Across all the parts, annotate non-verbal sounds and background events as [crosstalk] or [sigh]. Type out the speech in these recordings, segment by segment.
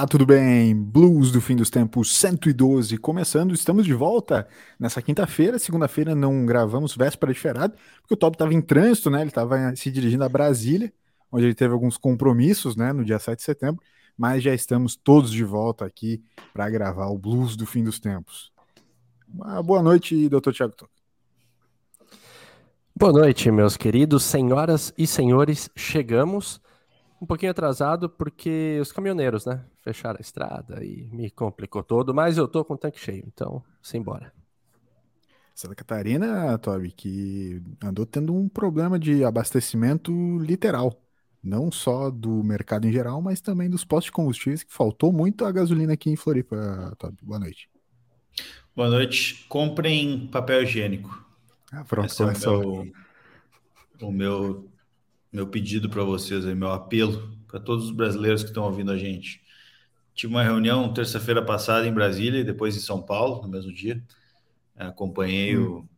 Olá, tudo bem? Blues do fim dos tempos 112 começando. Estamos de volta nessa quinta-feira. Segunda-feira não gravamos véspera de feriado, porque o Top estava em trânsito, né? Ele estava se dirigindo a Brasília, onde ele teve alguns compromissos, né, no dia 7 de setembro, mas já estamos todos de volta aqui para gravar o Blues do fim dos tempos. Uma boa noite, Dr. Tiago Toca. Boa noite, meus queridos senhoras e senhores. Chegamos um pouquinho atrasado porque os caminhoneiros, né, fecharam a estrada e me complicou todo, mas eu tô com o tanque cheio, então, simbora. Santa Catarina, Toby, que andou tendo um problema de abastecimento literal, não só do mercado em geral, mas também dos postos de combustíveis, que faltou muito a gasolina aqui em Floripa, Toby. Boa noite. Boa noite. Comprem papel higiênico. Ah, pronto, Esse é o meu, o meu meu pedido para vocês, aí, meu apelo para todos os brasileiros que estão ouvindo a gente. Tive uma reunião terça-feira passada em Brasília e depois em São Paulo, no mesmo dia. Acompanhei hum. o,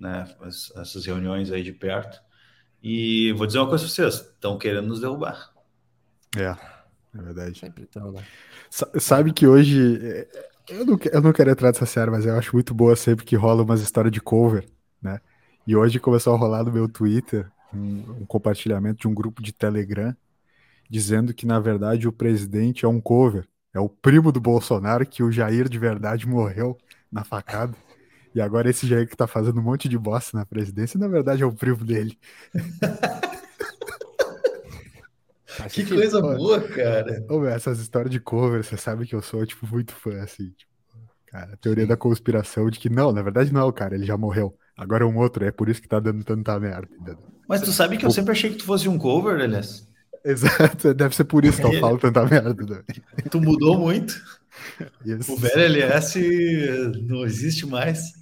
né, essas reuniões aí de perto. E vou dizer uma coisa para vocês: estão querendo nos derrubar. É, é verdade. Sempre tão, né? Sabe que hoje. É, eu não, eu não quero entrar nessa série, mas eu acho muito boa sempre que rola umas histórias de cover, né? E hoje começou a rolar no meu Twitter um, um compartilhamento de um grupo de Telegram dizendo que, na verdade, o presidente é um cover. É o primo do Bolsonaro, que o Jair de verdade morreu na facada. E agora esse Jair que tá fazendo um monte de bosta na presidência, na verdade, é o primo dele. [laughs] que coisa boa, cara. Ô, essas histórias de cover, você sabe que eu sou, tipo, muito fã, assim. Tipo, cara, a teoria Sim. da conspiração de que, não, na verdade não é o cara, ele já morreu. Agora é um outro, é por isso que tá dando tanta merda. Mas tu sabe que eu sempre achei que tu fosse um cover, aliás. [laughs] Exato, deve ser por isso que eu falo tanta merda. Tu mudou muito. O velho LS não existe mais.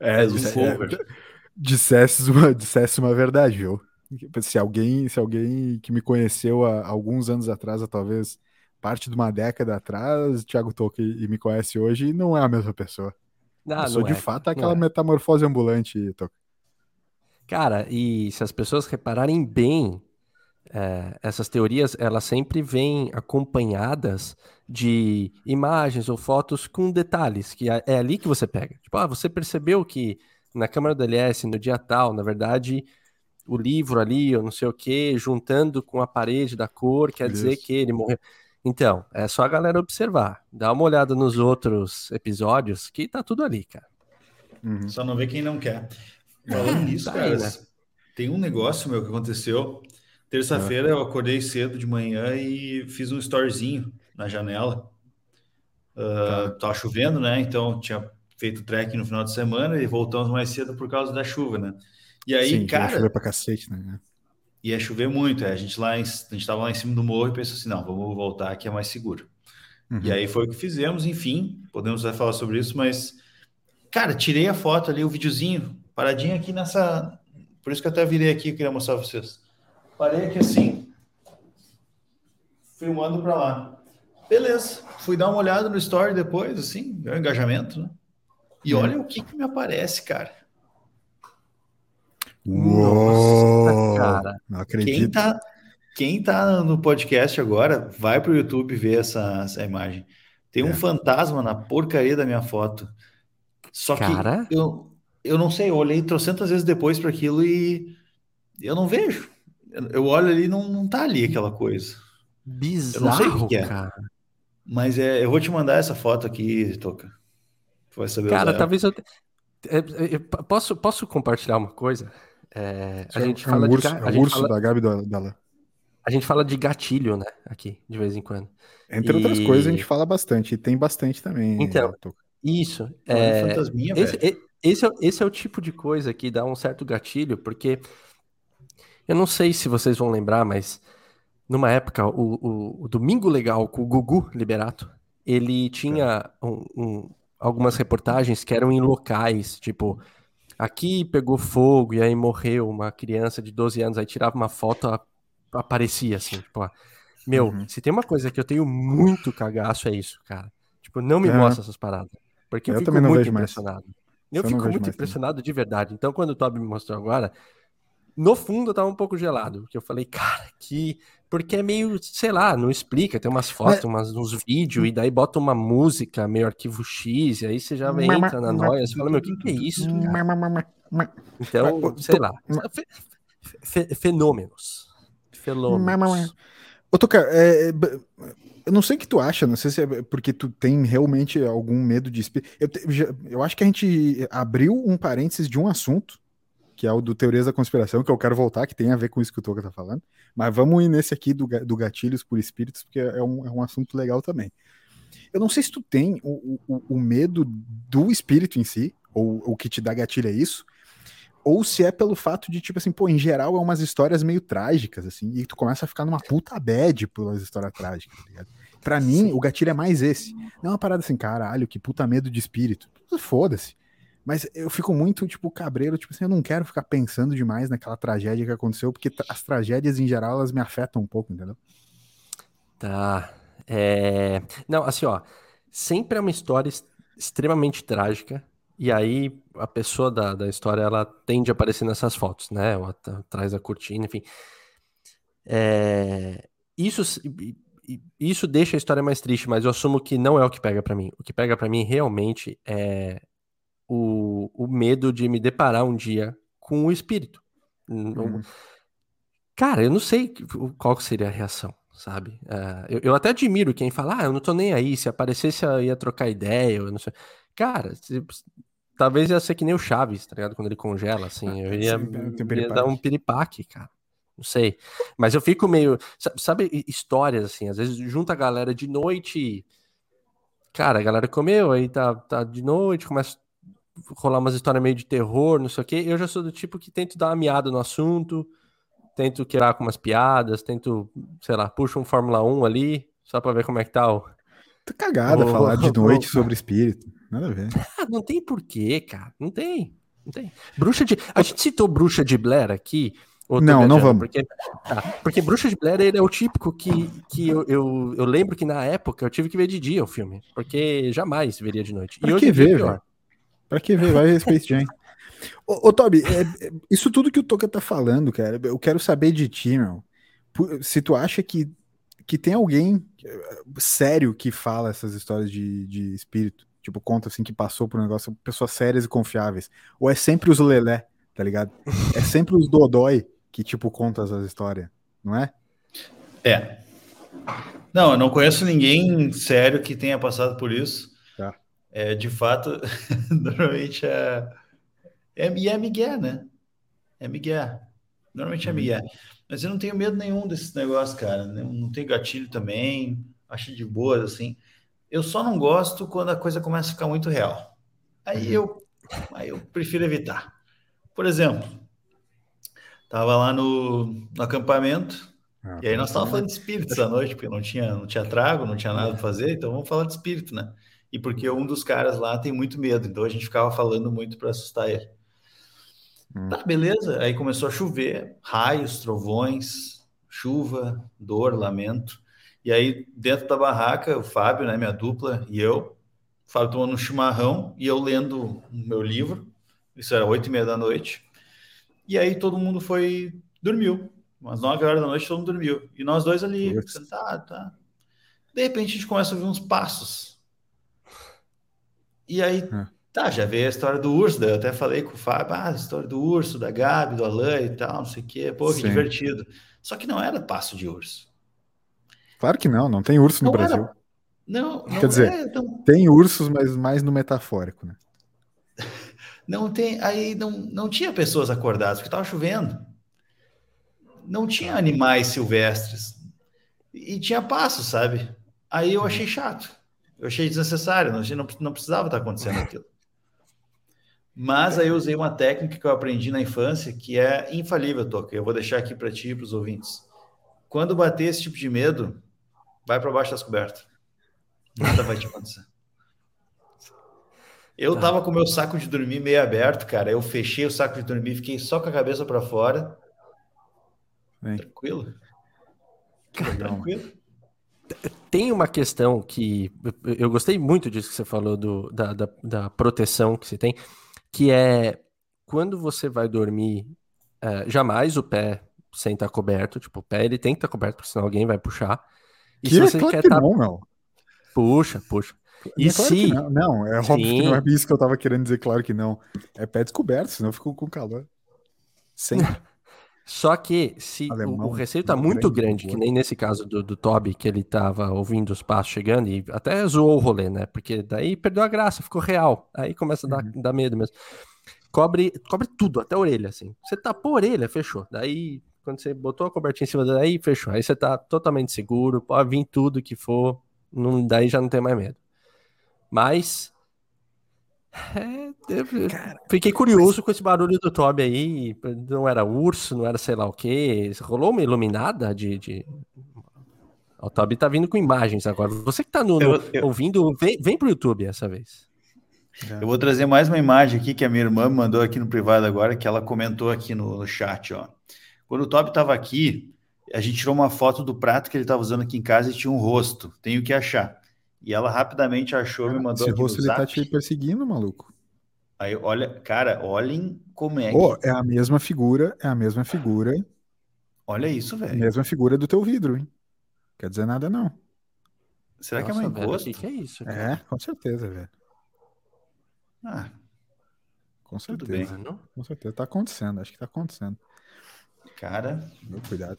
É, um cover. É, dissesse, uma, dissesse uma verdade, viu? Se alguém, se alguém que me conheceu há alguns anos atrás, talvez parte de uma década atrás, Thiago Tolka e me conhece hoje, não é a mesma pessoa. Não, eu sou de é, fato aquela é. metamorfose ambulante, Toca. Cara, e se as pessoas repararem bem, é, essas teorias elas sempre vêm acompanhadas de imagens ou fotos com detalhes, que é, é ali que você pega. Tipo, ah, você percebeu que na câmera do LS, no dia tal, na verdade, o livro ali, ou não sei o que, juntando com a parede da cor, quer Isso. dizer que ele morreu. Então, é só a galera observar. Dá uma olhada nos outros episódios, que tá tudo ali, cara. Uhum. Só não vê quem não quer. Falando [laughs] nisso, tá cara, aí, né? tem um negócio, meu, que aconteceu. Terça-feira eu acordei cedo de manhã e fiz um storyzinho na janela. Uh, tá. Tava chovendo, né? Então tinha feito trekking no final de semana e voltamos mais cedo por causa da chuva, né? E aí, Sim, cara. Ia chover pra cacete, né? Ia chover muito. É. A gente lá, em, a gente tava lá em cima do morro e pensou assim: não, vamos voltar que é mais seguro. Uhum. E aí foi o que fizemos, enfim, podemos falar sobre isso, mas, cara, tirei a foto ali, o videozinho, paradinho aqui nessa. Por isso que eu até virei aqui, eu queria mostrar pra vocês. Parei aqui assim, filmando para lá. Beleza, fui dar uma olhada no story depois, assim, meu engajamento, né? E olha o que, que me aparece, cara. Uou, Nossa, cara. Não acredito. Quem tá, quem tá no podcast agora, vai pro YouTube ver essa, essa imagem. Tem um é. fantasma na porcaria da minha foto. Só cara? que eu, eu não sei, eu olhei trocentas vezes depois para aquilo e eu não vejo. Eu olho ali e não, não tá ali aquela coisa. Bizarro, eu não sei o que é. Cara. Mas é, eu vou te mandar essa foto aqui, Toca. Tu vai saber Cara, talvez eu, é, é, eu, posso, posso compartilhar uma coisa? É, a gente é fala um urso, de, é um urso fala, da Gabi dela. A gente fala de gatilho, né? Aqui, de vez em quando. Entre e... outras coisas, a gente fala bastante, e tem bastante também. Então, isso. É, esse, esse, é, esse é o tipo de coisa que dá um certo gatilho, porque eu não sei se vocês vão lembrar, mas numa época, o, o, o Domingo Legal com o Gugu Liberato, ele tinha um, um, algumas reportagens que eram em locais, tipo, aqui pegou fogo e aí morreu uma criança de 12 anos, aí tirava uma foto, aparecia assim, tipo, meu, uhum. se tem uma coisa que eu tenho muito cagaço é isso, cara. Tipo, não me é. mostra essas paradas. Porque eu, eu fico muito impressionado. Mais. Eu, eu fico muito impressionado de verdade. Então, quando o Toby me mostrou agora, no fundo eu tava um pouco gelado, porque eu falei, cara, que. Porque é meio, sei lá, não explica, tem umas fotos, Mas... umas, uns vídeos, e daí bota uma música, meio arquivo X, e aí você já entra na noia, você fala, meu, o que, que é isso? Então, sei lá. Fenômenos. Fenômenos. Ô, é, é eu não sei o que tu acha, não sei se é porque tu tem realmente algum medo de. Eu, eu acho que a gente abriu um parênteses de um assunto, que é o do Teorias da Conspiração, que eu quero voltar, que tem a ver com isso que o Toca tá falando. Mas vamos ir nesse aqui do, do Gatilhos por Espíritos, porque é um, é um assunto legal também. Eu não sei se tu tem o, o, o medo do espírito em si, ou o que te dá gatilho é isso, ou se é pelo fato de, tipo assim, pô, em geral é umas histórias meio trágicas, assim, e tu começa a ficar numa puta bad pelas histórias trágicas, tá ligado? Pra mim, o gatilho é mais esse. Não é uma parada assim, caralho, que puta medo de espírito. Foda-se. Mas eu fico muito, tipo, cabreiro, tipo assim, eu não quero ficar pensando demais naquela tragédia que aconteceu, porque as tragédias, em geral, elas me afetam um pouco, entendeu? Tá. É... Não, assim, ó, sempre é uma história extremamente trágica, e aí a pessoa da, da história ela tende a aparecer nessas fotos, né? Tá, atrás da cortina, enfim. É, isso, isso deixa a história mais triste, mas eu assumo que não é o que pega para mim. O que pega para mim realmente é o, o medo de me deparar um dia com o espírito. Uhum. Cara, eu não sei qual seria a reação, sabe? Uh, eu, eu, até admiro quem fala, ah, eu não tô nem aí, se aparecesse eu ia trocar ideia, eu não sei. Cara, talvez ia ser que nem o Chaves, tá ligado? Quando ele congela, assim, ah, eu ia, Sim, ia dar um piripaque, cara. Não sei. Mas eu fico meio. Sabe, histórias, assim, às vezes junta a galera de noite. Cara, a galera comeu, aí tá, tá de noite, começa rolar umas histórias meio de terror, não sei o quê. Eu já sou do tipo que tento dar uma miada no assunto, tento quebrar com umas piadas, tento, sei lá, puxo um Fórmula 1 ali, só pra ver como é que tá o. Tá cagada falar de noite [laughs] sobre espírito. Nada a ver. Ah, não tem porquê, cara. Não tem. Não tem. Bruxa de. A gente citou Bruxa de Blair aqui. Não, não vamos. Porque, tá, porque Bruxa de Blair ele é o típico que, que eu, eu, eu, lembro que na época eu tive que ver de dia o filme. Porque jamais veria de noite. Pra e hoje que ver, pior. Pra que ver? Vai ver Space Jam. ô, ô, Toby, é, é, isso tudo que o Toca tá falando, cara, eu quero saber de ti, meu. Se tu acha que, que tem alguém é, sério que fala essas histórias de, de espírito, Tipo, conta assim que passou por um negócio, pessoas sérias e confiáveis. Ou é sempre os lelé, tá ligado? É sempre os dodói que, tipo, conta as histórias, não é? É. Não, eu não conheço ninguém sério que tenha passado por isso. É, de fato, [laughs] normalmente é, é. E é Miguel, né? É Miguel. Normalmente é uhum. Miguel. Mas eu não tenho medo nenhum desses negócios, cara. Não, não tenho gatilho também. Acho de boa, assim. Eu só não gosto quando a coisa começa a ficar muito real. Aí uhum. eu, aí eu prefiro evitar. Por exemplo, tava lá no, no acampamento ah, e aí nós estávamos falando de espíritos à noite, porque não tinha, não tinha trago, não tinha nada para fazer, então vamos falar de espírito, né? E porque um dos caras lá tem muito medo, então a gente ficava falando muito para assustar ele. Hum. Tá, beleza. Aí começou a chover, raios, trovões, chuva, dor, lamento. E aí, dentro da barraca, o Fábio, né, minha dupla, e eu, o Fábio tomando um chimarrão e eu lendo o meu livro. Isso era oito e meia da noite. E aí todo mundo foi, dormiu. Umas nove horas da noite todo mundo dormiu. E nós dois ali, sentados, tá. De repente a gente começa a ouvir uns passos. E aí, hum. tá, já veio a história do urso, daí eu até falei com o Fábio, ah, a história do urso, da Gabi, do Alain e tal, não sei o quê, pô, que Sim. divertido. Só que não era passo de urso. Claro que não, não tem urso no não Brasil. Era... Não, não, Quer dizer, é, não... tem ursos, mas mais no metafórico, né? [laughs] Não tem, aí não, não tinha pessoas acordadas, porque estava chovendo. Não tinha animais silvestres. E tinha passo, sabe? Aí eu achei chato. Eu achei desnecessário, não, não, não precisava estar acontecendo aquilo. Mas aí eu usei uma técnica que eu aprendi na infância, que é infalível, Toca. Eu vou deixar aqui para ti e para os ouvintes. Quando bater esse tipo de medo, vai para baixo das cobertas. Nada vai te acontecer. Eu tá. tava com o meu saco de dormir meio aberto, cara. Eu fechei o saco de dormir, fiquei só com a cabeça para fora. Bem. Tranquilo. Tranquilo. Tem uma questão que eu gostei muito disso que você falou do, da, da, da proteção que você tem, que é quando você vai dormir, é, jamais o pé sem estar tá coberto, tipo, o pé ele tem que estar tá coberto, porque senão alguém vai puxar. E que se você é claro quer que tá... não, meu. Puxa, puxa. E é claro se... Não. não. é óbvio Sim. que não é isso que eu tava querendo dizer, claro que não. É pé descoberto, senão eu fico com calor. Sempre. [laughs] Só que se Alemão, o, o receio tá muito grande, grande que nem nesse caso do, do Toby, que ele tava ouvindo os passos chegando e até zoou o rolê, né? Porque daí perdeu a graça, ficou real. Aí começa a dar, uhum. dar medo mesmo. Cobre, cobre tudo, até a orelha, assim. Você tapou a orelha, fechou. Daí, quando você botou a cobertinha em cima daí, fechou. Aí você tá totalmente seguro, pode vir tudo que for, não, daí já não tem mais medo. Mas é, Cara, fiquei curioso mas... com esse barulho do Toby aí. Não era urso, não era sei lá o que. Rolou uma iluminada de. de... O Toby tá vindo com imagens agora. Você que tá no, no, eu, eu... ouvindo, vem, vem pro YouTube essa vez. Eu vou trazer mais uma imagem aqui que a minha irmã me mandou aqui no privado agora, que ela comentou aqui no, no chat, ó. Quando o Toby estava aqui, a gente tirou uma foto do prato que ele estava usando aqui em casa e tinha um rosto. Tenho que achar. E ela rapidamente achou, e me mandou Esse rosto ele tá te perseguindo, maluco. Aí, olha, cara, olhem como é. Oh, é a mesma figura, é a mesma figura. Olha isso, velho. Mesma figura do teu vidro, hein? Quer dizer nada, não. Será Nossa, que é uma encosto? O que, é isso? Cara? É, com certeza, velho. Ah, com certeza. Bem, com certeza. Tá acontecendo, acho que tá acontecendo. Cara. Meu cuidado.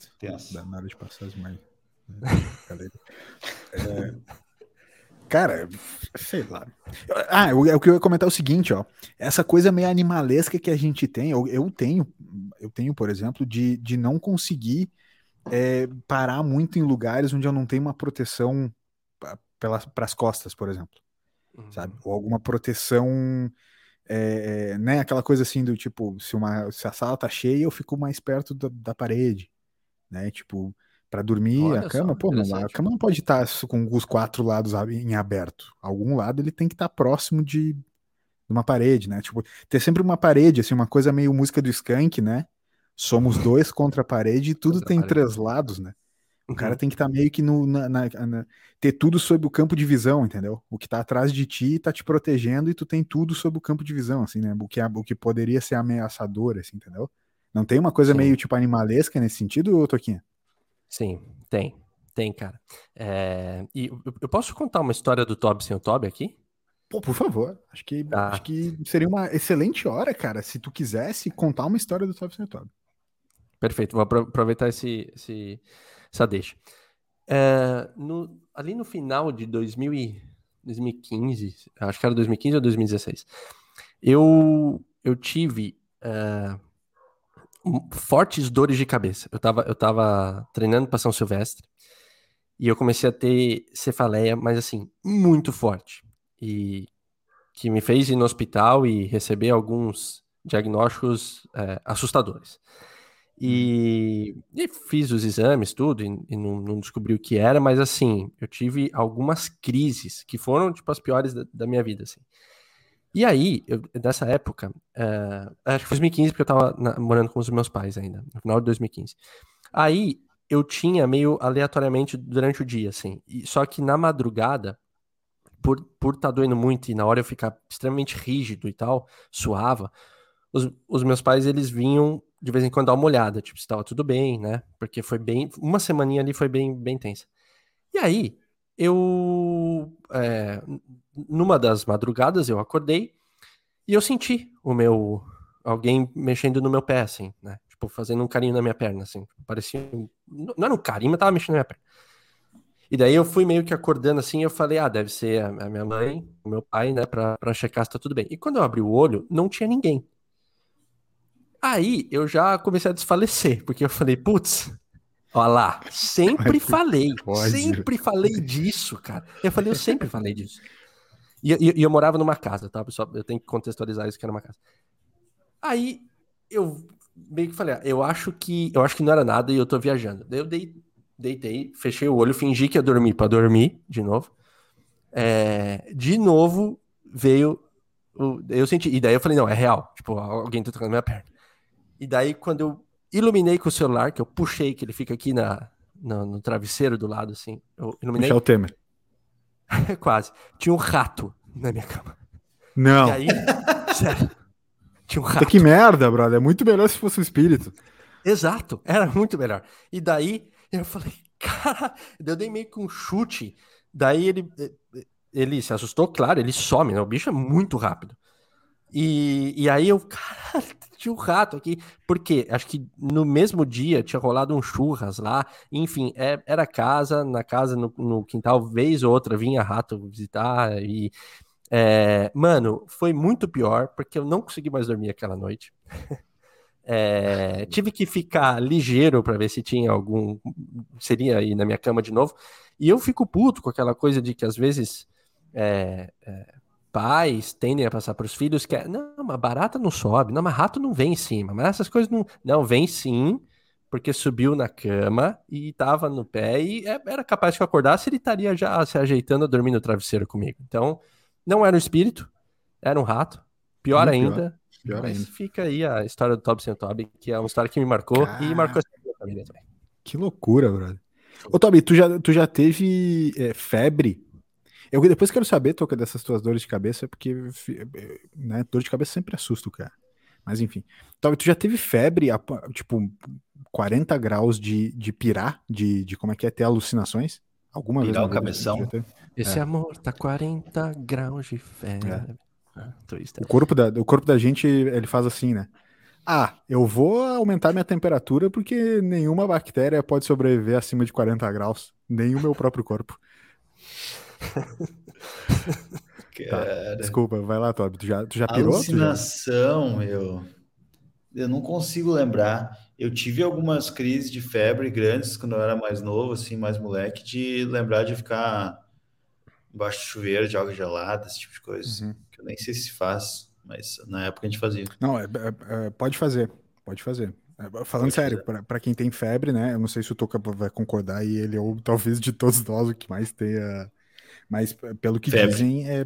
Dá nada de passar as mães. é, cara, sei lá. Ah, o, o que eu ia comentar é o seguinte, ó. Essa coisa meio animalesca que a gente tem, eu, eu tenho, eu tenho, por exemplo, de, de não conseguir é, parar muito em lugares onde eu não tenho uma proteção para as costas, por exemplo uhum. sabe? Ou alguma proteção, é, né? Aquela coisa assim do tipo, se, uma, se a sala tá cheia, eu fico mais perto da, da parede, né? Tipo, para dormir Olha a cama, só, pô, não, a cama não pode estar tá com os quatro lados em aberto. Algum lado ele tem que estar tá próximo de, uma parede, né? Tipo, ter sempre uma parede, assim, uma coisa meio música do Skank, né? Somos dois [laughs] contra a parede e tudo tem três lados, né? O uhum. cara tem que estar tá meio que no, na, na, na, ter tudo sob o campo de visão, entendeu? O que tá atrás de ti tá te protegendo e tu tem tudo sob o campo de visão, assim, né? O que, o que poderia ser ameaçador, assim, entendeu? Não tem uma coisa Sim. meio tipo animalesca nesse sentido, Toquinha? Sim, tem. Tem, cara. É... E eu posso contar uma história do Toby sem o Toby aqui? Pô, por favor. Acho que, ah. acho que seria uma excelente hora, cara, se tu quisesse contar uma história do Toby sem o Toby. Perfeito. Vou aproveitar esse, esse essa deixa. É, no, ali no final de 2000 e, 2015, acho que era 2015 ou 2016, eu, eu tive é, fortes dores de cabeça. Eu estava eu tava treinando para São Silvestre e eu comecei a ter cefaleia, mas assim, muito forte. E que me fez ir no hospital e receber alguns diagnósticos é, assustadores. E, e, fiz os exames, tudo, e, e não, não, descobri o que era, mas assim, eu tive algumas crises que foram, tipo, as piores da, da minha vida, assim. E aí, eu, nessa época, uh, acho que foi 2015, porque eu tava na, morando com os meus pais ainda, no final de 2015. Aí, eu tinha meio aleatoriamente durante o dia, assim, e, só que na madrugada, por estar por tá doendo muito e na hora eu ficar extremamente rígido e tal, suava, os, os meus pais, eles vinham de vez em quando dar uma olhada, tipo, se tava tudo bem, né? Porque foi bem. Uma semaninha ali foi bem, bem tensa. E aí, eu. É, numa das madrugadas, eu acordei e eu senti o meu. Alguém mexendo no meu pé, assim, né? Tipo, fazendo um carinho na minha perna, assim. Parecia. Não era um carinho, mas tava mexendo na minha perna. E daí eu fui meio que acordando assim, eu falei, ah, deve ser a minha mãe, o meu pai, né, pra, checar se tá tudo bem. E quando eu abri o olho, não tinha ninguém. Aí eu já comecei a desfalecer, porque eu falei, putz, olha lá, sempre falei, sempre falei disso, cara. Eu falei, eu sempre falei disso. E, e, e, eu morava numa casa, tá, pessoal? Eu tenho que contextualizar isso que era uma casa. Aí eu meio que falei, ah, eu acho que eu acho que não era nada e eu tô viajando. Daí eu dei, deitei, fechei o olho, fingi que ia dormir para dormir de novo. É, de novo veio o, eu senti, e daí eu falei, não, é real. Tipo, alguém tá tocando minha perna. E daí, quando eu iluminei com o celular, que eu puxei, que ele fica aqui na, no, no travesseiro do lado, assim, eu iluminei. Michel Temer. [laughs] Quase. Tinha um rato na minha cama. Não. E aí, [laughs] sério, tinha um rato. Que merda, brother. É muito melhor se fosse um espírito. Exato, era muito melhor. E daí eu falei, [laughs] cara, eu dei meio que um chute. Daí ele, ele se assustou, claro, ele some, né? O bicho é muito rápido. E, e aí eu, tinha um rato aqui. Porque acho que no mesmo dia tinha rolado um churras lá. Enfim, é, era casa, na casa, no, no, quintal, vez ou outra vinha rato visitar. E, é, mano, foi muito pior, porque eu não consegui mais dormir aquela noite. [laughs] É, tive que ficar ligeiro para ver se tinha algum. Seria aí na minha cama de novo. E eu fico puto com aquela coisa de que às vezes é, é, pais tendem a passar para os filhos que é, não, mas barata não sobe, não, mas rato não vem em cima, mas essas coisas não. Não, vem sim, porque subiu na cama e estava no pé e é, era capaz que eu acordasse, ele estaria já se ajeitando a dormir no travesseiro comigo. Então, não era um espírito, era um rato. Pior Muito ainda. Pior. Pior ainda. fica aí a história do Toby sem Toby, que é uma história que me marcou e marcou a família também. Que loucura, brother. Ô, Toby, tu já, tu já teve é, febre eu depois quero saber, Toca, dessas tuas dores de cabeça, porque né, dor de cabeça sempre assusta o cara. Mas enfim. Então, tu já teve febre, tipo, 40 graus de, de pirar, de, de como é que é, ter alucinações? Alguma pirar vez? o cabeção? Esse é. amor tá 40 graus de febre. É. Ah, o, corpo da, o corpo da gente, ele faz assim, né? Ah, eu vou aumentar minha temperatura porque nenhuma bactéria pode sobreviver acima de 40 graus. Nem o meu próprio corpo. [laughs] Tá, desculpa, vai lá, Toby. Tu já, tu já pirou? Alucinação, já... meu. Eu não consigo lembrar. Eu tive algumas crises de febre grandes quando eu era mais novo, assim, mais moleque, de lembrar de ficar embaixo do chuveiro de água gelada, esse tipo de coisa. Uhum. Que eu nem sei se faz, mas na época a gente fazia. Não, é, é, é pode fazer, pode fazer. É, falando pode sério, para quem tem febre, né? Eu não sei se o Toca vai concordar e ele, ou talvez de todos nós, o que mais tenha mas pelo que Febre. dizem, é,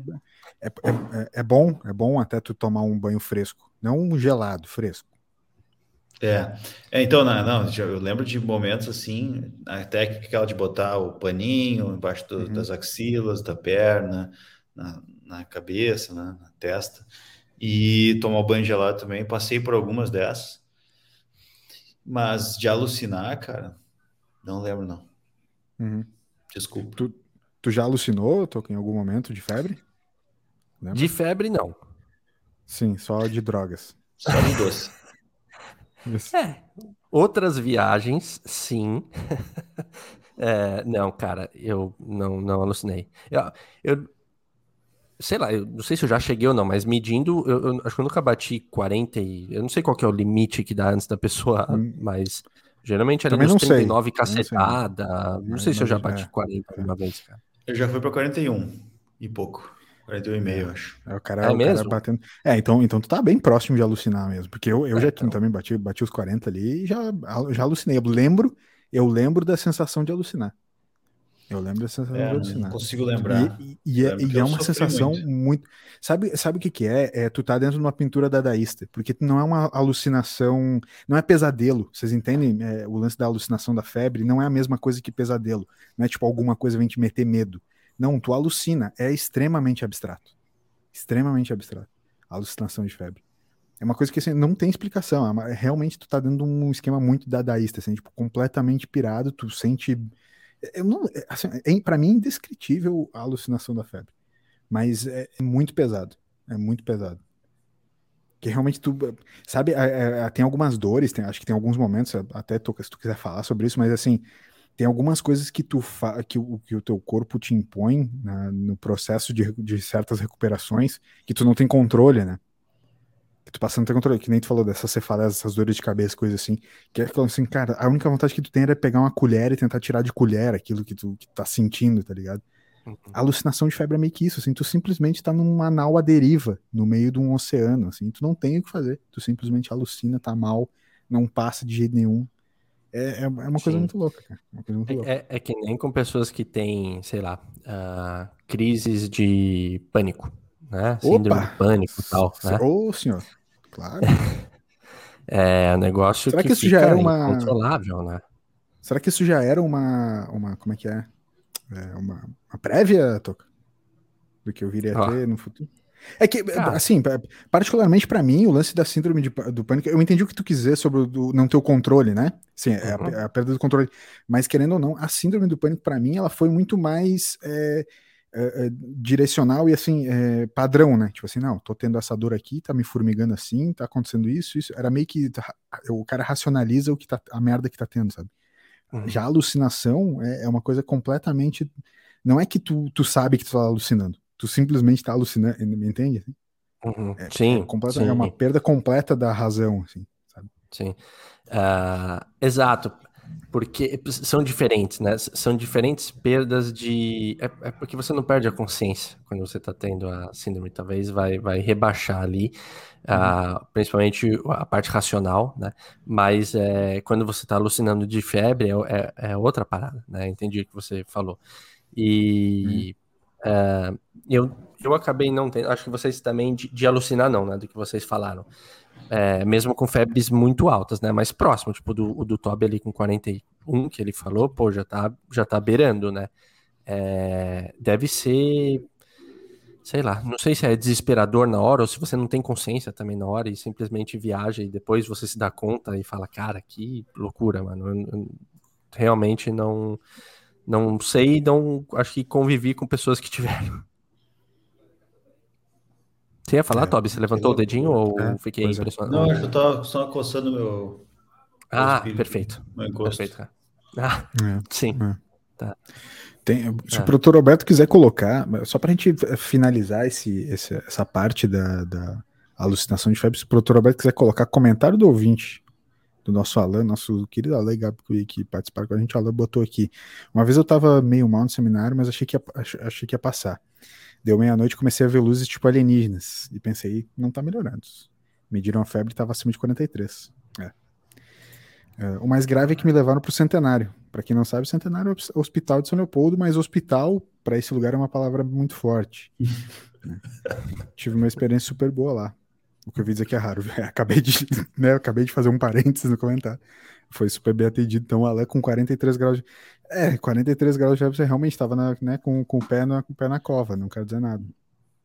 é, é, é, bom, é bom até tu tomar um banho fresco, não um gelado, fresco. É, é então, não, não, eu lembro de momentos assim, a técnica aquela de botar o paninho embaixo do, uhum. das axilas, da perna, na, na cabeça, né, na testa, e tomar banho gelado também. Passei por algumas dessas, mas de alucinar, cara, não lembro, não. Uhum. Desculpa. Tu, Tu já alucinou, Toca, em algum momento de febre? Lembra? De febre, não. Sim, só de drogas. Só de doce. [laughs] é, outras viagens, sim. [laughs] é, não, cara, eu não, não alucinei. Eu, eu, sei lá, eu não sei se eu já cheguei ou não, mas medindo, eu, eu acho que eu nunca bati 40 e... Eu não sei qual que é o limite que dá antes da pessoa, hum. mas geralmente era nos 39 sei. cacetada. Não sei, não sei se eu já bati é. 40 uma vez, cara. Eu já fui para 41 e pouco. 41 e meio, acho. É, o cara, é o mesmo? cara batendo. É, então, então tu tá bem próximo de alucinar mesmo. Porque eu, eu é, já então... também bati, bati os 40 ali e já, já alucinei. Eu lembro, eu lembro da sensação de alucinar. Eu lembro da sensação é, de alucinar. Não consigo lembrar. E, e, é, e é uma sensação muito. muito. Sabe, sabe o que, que é? é? Tu tá dentro de uma pintura dadaísta. Porque não é uma alucinação. Não é pesadelo. Vocês entendem? É, o lance da alucinação da febre não é a mesma coisa que pesadelo. Não é tipo alguma coisa vem te meter medo. Não, tu alucina. É extremamente abstrato. Extremamente abstrato. A alucinação de febre. É uma coisa que assim, não tem explicação. É, realmente tu tá dando um esquema muito dadaísta, assim, tipo, completamente pirado, tu sente. É, assim, é, para mim, indescritível a alucinação da febre. Mas é, é muito pesado. É muito pesado. Que realmente tu. Sabe, é, é, tem algumas dores, tem, acho que tem alguns momentos, até toca se tu quiser falar sobre isso, mas assim, tem algumas coisas que tu fa que, o, que o teu corpo te impõe né, no processo de, de certas recuperações que tu não tem controle, né? Que tu passando a ter controle, que nem tu falou dessas cefaleias, essas dores de cabeça, coisa assim. Que é assim, cara, a única vontade que tu tem era pegar uma colher e tentar tirar de colher aquilo que tu que tá sentindo, tá ligado? Uhum. A alucinação de febre é meio que isso, assim, tu simplesmente tá numa nau à deriva, no meio de um oceano, assim, tu não tem o que fazer, tu simplesmente alucina, tá mal, não passa de jeito nenhum, é, é, é uma coisa muito louca, cara. Muito é, louca. É, é, que nem com pessoas que têm, sei lá, uh, crises de pânico, né? Síndrome de pânico e tal, né? Ô, senhor, claro. [laughs] é um negócio Será que, que isso já era uma... controlável, né? Será que isso já era uma, uma como é que é? é uma, uma prévia, Toca? Do que eu viria a ter no futuro? É que, Cara, assim, particularmente para mim, o lance da síndrome de, do pânico, eu entendi o que tu quis dizer sobre o não ter o controle, né? Sim, é uhum. a, a, perda do controle. Mas querendo ou não, a síndrome do pânico para mim, ela foi muito mais é, é, é, direcional e assim, é, padrão, né? Tipo assim, não, tô tendo essa dor aqui, tá me formigando assim, tá acontecendo isso, isso. Era meio que o cara racionaliza o que tá, a merda que tá tendo, sabe? Uhum. Já a alucinação é, é, uma coisa completamente. Não é que tu, tu sabe que tu tá alucinando tu simplesmente tá alucinando, me entende? Uhum. É, sim, é, sim, é uma perda completa da razão, assim, sabe? Sim, uh, exato, porque são diferentes, né? São diferentes perdas de... É, é, porque você não perde a consciência quando você tá tendo a síndrome, talvez vai, vai rebaixar ali, uh, principalmente a parte racional, né? Mas é, quando você tá alucinando de febre, é, é, é outra parada, né? Entendi o que você falou. E... Uhum Uh, eu, eu acabei não tendo, acho que vocês também de, de alucinar não, né, do que vocês falaram. É, mesmo com febres muito altas, né, mais próximo, tipo do, do Toby ali com 41 que ele falou, pô, já tá, já tá beirando, né. É, deve ser, sei lá, não sei se é desesperador na hora ou se você não tem consciência também na hora e simplesmente viaja e depois você se dá conta e fala, cara, que loucura, mano, eu, eu realmente não não sei, não acho que convivi com pessoas que tiveram. Você ia falar, é, Toby? Você levantou o dedinho ou é, fiquei é. impressionado? Não, eu tava só coçando meu. Ah, espírito, perfeito. Meu perfeito. Ah, é, sim. É. Tá. Tem, se o produtor Roberto quiser colocar, só para a gente finalizar esse, esse, essa parte da, da alucinação de febre, se o produtor Roberto quiser colocar comentário do ouvinte do nosso Alan, nosso querido Alan Gabi, que participaram com a gente, o Alan botou aqui. Uma vez eu tava meio mal no seminário, mas achei que ia, achei que ia passar. Deu meia-noite comecei a ver luzes tipo alienígenas. E pensei, não tá melhorando. Mediram a febre e tava acima de 43. É. É, o mais grave é que me levaram pro centenário. Para quem não sabe, centenário é o hospital de São Leopoldo, mas hospital, para esse lugar, é uma palavra muito forte. [laughs] é. Tive uma experiência super boa lá. O que eu vi dizer que é raro. [laughs] acabei, de, né, acabei de fazer um parênteses no comentário. Foi super bem atendido. Então, ela com 43 graus de. É, 43 graus de você realmente estava né, com, com, o pé na, com o pé na cova, não quero dizer nada.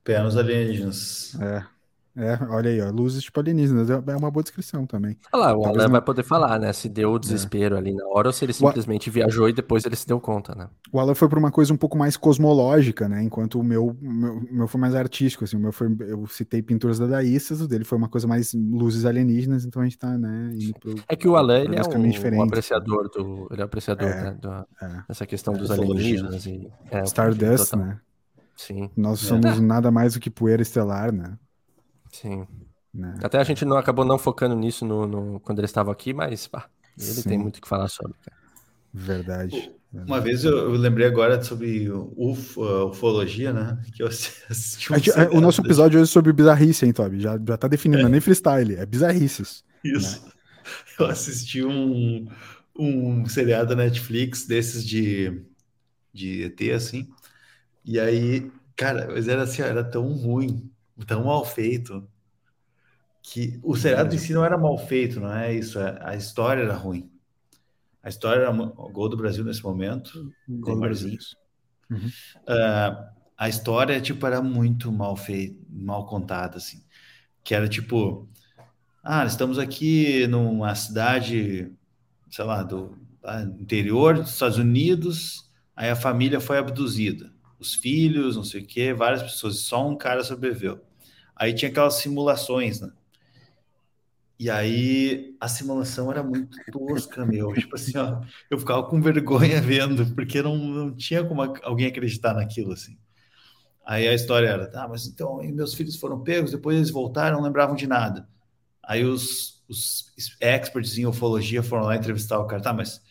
Pé nos alienígenas. É. É, olha aí, ó, luzes tipo alienígenas, é, é uma boa descrição também. Olha lá, o Alan não... vai poder falar, né, se deu o desespero é. ali na hora ou se ele simplesmente o... viajou e depois ele se deu conta, né? O Alan foi para uma coisa um pouco mais cosmológica, né, enquanto o meu, meu, meu foi mais artístico, assim, o meu foi, eu citei pinturas dadaístas, o dele foi uma coisa mais luzes alienígenas, então a gente tá, né, indo pro, É que o Alan, ele é um, um, apreciador do, ele é um apreciador, é, né, do, é. dessa questão dos alienígenas e... É, Stardust, né? Sim. Nós somos é. nada mais do que poeira estelar, né? Sim. Né? Até a gente não acabou não focando nisso no, no quando ele estava aqui, mas pá, ele Sim. tem muito o que falar sobre. Cara. Verdade. Uma vez eu, eu, lembrei agora sobre ufo, uh, ufologia, né? Que eu assisti [laughs] um gente, o nosso episódio hoje é sobre bizarrice, hein, Toby? Já, já tá definindo, é. não é nem freestyle, é bizarrices. Isso. Né? [laughs] Eu assisti um, um seriado Netflix desses de, de ET, assim. E aí, cara, mas era assim, era tão ruim tão mal feito que o seriado em si não era mal feito, não é isso. É, a história era ruim. A história era o gol do Brasil nesse momento. Gol do Brasil. Uhum. Uh, a história tipo era muito mal feita, mal contada assim. Que era tipo, ah, estamos aqui numa cidade, sei lá, do ah, interior dos Estados Unidos. Aí a família foi abduzida os filhos, não sei o quê, várias pessoas, só um cara sobreviveu. Aí tinha aquelas simulações, né? E aí a simulação era muito tosca, meu. [laughs] Tipo assim, ó, eu ficava com vergonha vendo, porque não, não tinha como alguém acreditar naquilo, assim. Aí a história era, tá, mas então meus filhos foram pegos, depois eles voltaram, não lembravam de nada. Aí os, os experts em ufologia foram lá entrevistar o cara, tá, mas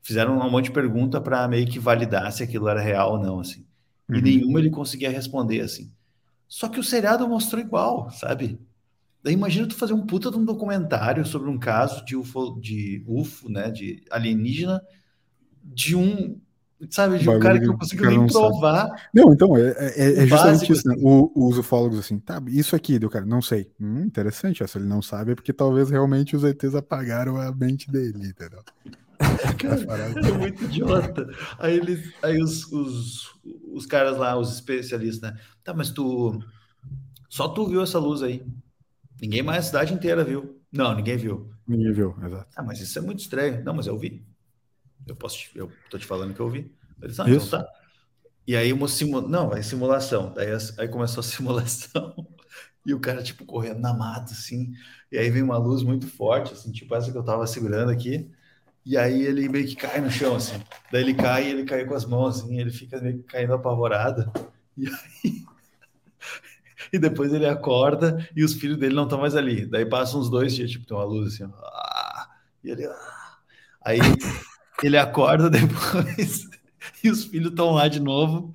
fizeram um monte de pergunta para meio que validar se aquilo era real ou não, assim uhum. e nenhuma ele conseguia responder assim. Só que o seriado mostrou igual, sabe? Daí imagina tu fazer um puta de um documentário sobre um caso de UFO, de UFO, né, de alienígena, de um, sabe, de um cara que não conseguiu nem provar. Sabe. Não, então, é, é, é justamente isso, né? Assim. O, os ufólogos assim, tá, isso aqui, do cara, não sei. Hum, interessante, se ele não sabe é porque talvez realmente os ETs apagaram a mente dele, entendeu? Cara, é muito idiota. Aí, eles, aí os, os, os caras lá, os especialistas, né? Tá, mas tu, Só tu viu essa luz aí. Ninguém mais, a cidade inteira viu. Não, ninguém viu. Ninguém viu, exato. Ah, mas isso é muito estranho. Não, mas eu vi. Eu posso, te, eu tô te falando que eu vi. Ele disse, ah, então tá. E aí uma simulação, não, é simulação. Daí aí começou a [laughs] simulação e o cara tipo correndo na mata assim. E aí vem uma luz muito forte, assim, tipo essa que eu tava segurando aqui. E aí ele meio que cai no chão assim. Daí ele cai, ele cai com as mãos assim, ele fica meio que caindo apavorado. [laughs] E aí e depois ele acorda e os filhos dele não estão mais ali. Daí passam uns dois dias, tipo, tem uma luz assim, ó, e ele. Ah. Aí ele acorda [laughs] depois e os filhos estão lá de novo,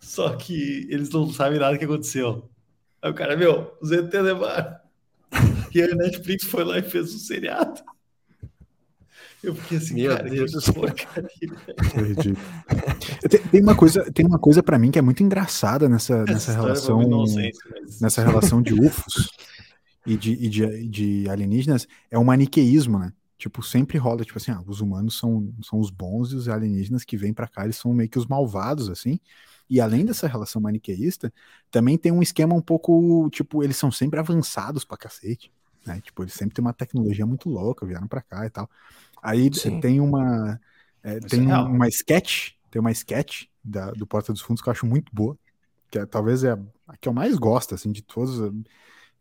só que eles não sabem nada que aconteceu. Aí o cara, meu, os ET levaram. [laughs] E a Netflix foi lá e fez um seriado. Eu fiquei assim, Meu cara, Deus que porcaria. tem, tem uma coisa, tem uma coisa para mim que é muito engraçada nessa, nessa relação, mas... nessa relação de UFOs e de, e de, de alienígenas, é o maniqueísmo, né? Tipo, sempre rola, tipo assim, ah, os humanos são, são os bons e os alienígenas que vêm para cá, eles são meio que os malvados, assim. E além dessa relação maniqueísta, também tem um esquema um pouco, tipo, eles são sempre avançados pra cacete, né? Tipo, eles sempre têm uma tecnologia muito louca, vieram para cá e tal. Aí Sim. tem uma é, tem é uma sketch, tem uma sketch da, do Porta dos Fundos que eu acho muito boa, que é, talvez é a, a, que eu mais gosto assim de todos,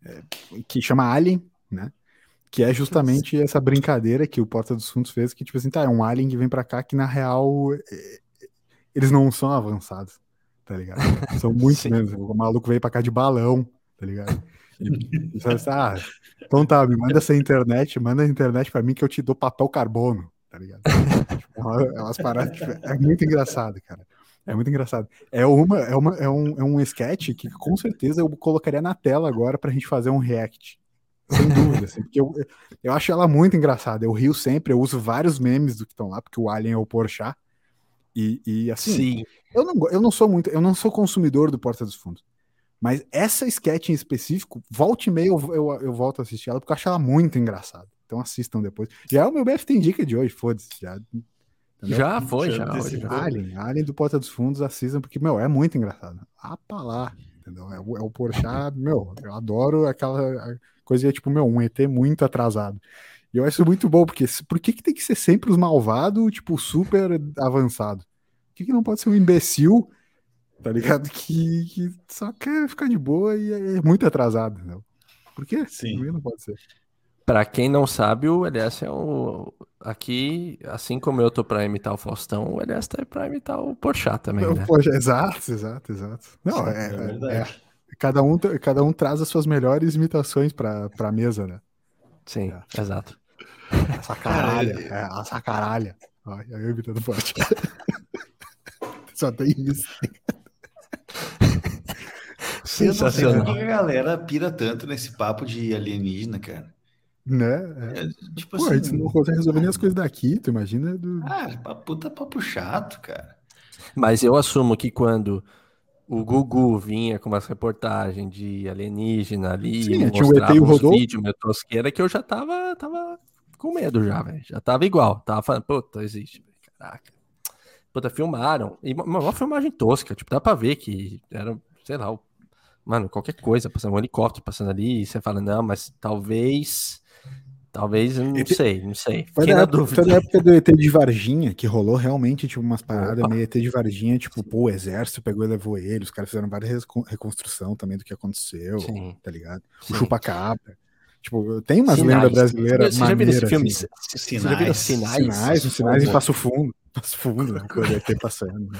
é, que chama Alien, né? Que é justamente essa brincadeira que o Porta dos Fundos fez, que tipo assim, tá, é um alien que vem para cá que na real é, eles não são avançados, tá ligado? São muito [laughs] menos. O maluco veio para cá de balão, tá ligado? Assim, ah, então tá, me manda essa internet, manda a internet para mim que eu te dou papel carbono, tá ligado? tipo, é umas paradas, tipo, é muito engraçado, cara. É muito engraçado. É, uma, é, uma, é, um, é um sketch que com certeza eu colocaria na tela agora pra gente fazer um react. Sem dúvida, assim, porque eu, eu acho ela muito engraçada. Eu rio sempre, eu uso vários memes do que estão lá, porque o Alien é o Porchat. E, e assim, Sim. Eu, não, eu não sou muito, eu não sou consumidor do Porta dos Fundos. Mas essa sketch em específico, volte e meia eu, eu, eu, volto a assistir ela porque eu acho ela muito engraçada. Então assistam depois. Já é o meu BF tem dica de hoje, foda-se. Já, já foi, já. já Alien, Alien do Porta dos Fundos, assistam, porque, meu, é muito engraçado. Ah, pra lá, entendeu? É, o, é o Porchat, meu, eu adoro aquela coisa, tipo, meu, um ET muito atrasado. E eu acho muito bom, porque por que, que tem que ser sempre os malvados, tipo, super avançado? Por que, que não pode ser um imbecil tá ligado? Que, que só quer ficar de boa e é muito atrasado, né? Por quê? Sim. Não pode ser. Pra quem não sabe, o LS é o. Aqui, assim como eu tô pra imitar o Faustão, o LS tá pra imitar o Porchat também. Né? Poxa, exato, exato, exato. Não, é, é, é, cada, um, cada um traz as suas melhores imitações pra, pra mesa, né? Sim, é. exato. Essa caralha, é, essa caralha. Olha, eu imitando o Porchat. [laughs] Só tem isso. [laughs] Sensacional. Por que a galera pira tanto nesse papo de alienígena, cara? Né? É. É, tipo Pô, assim, a gente não consegue resolver nem as coisas daqui, tu imagina? Do... Ah, puta papo chato, cara. Mas eu assumo que quando o Gugu vinha com umas reportagens de alienígena ali, Sim, mostrava uns vídeos meio tosqueira, que eu já tava, tava com medo já, velho. Já tava igual. Tava falando, puta, existe, caraca. Puta, filmaram. E uma, uma filmagem tosca, tipo, dá pra ver que era, sei lá, mano, qualquer coisa, passando um helicóptero passando ali, e você fala, não, mas talvez. Talvez, não sei, não sei. Foi na, época, foi na, época, do ET de Varginha, que rolou realmente, tipo, umas paradas Opa. meio ET de Varginha, tipo, pô, o exército pegou e levou ele, os caras fizeram várias reconstrução também do que aconteceu, Sim. tá ligado? O chupa-cabra. Tipo, tem umas lendas brasileiras Você já viu esse filme? Assim. Sinais. Viu Sinais? Sinais, sinais em Passo Fundo. Passo Fundo, né? Quando ET passando. Né?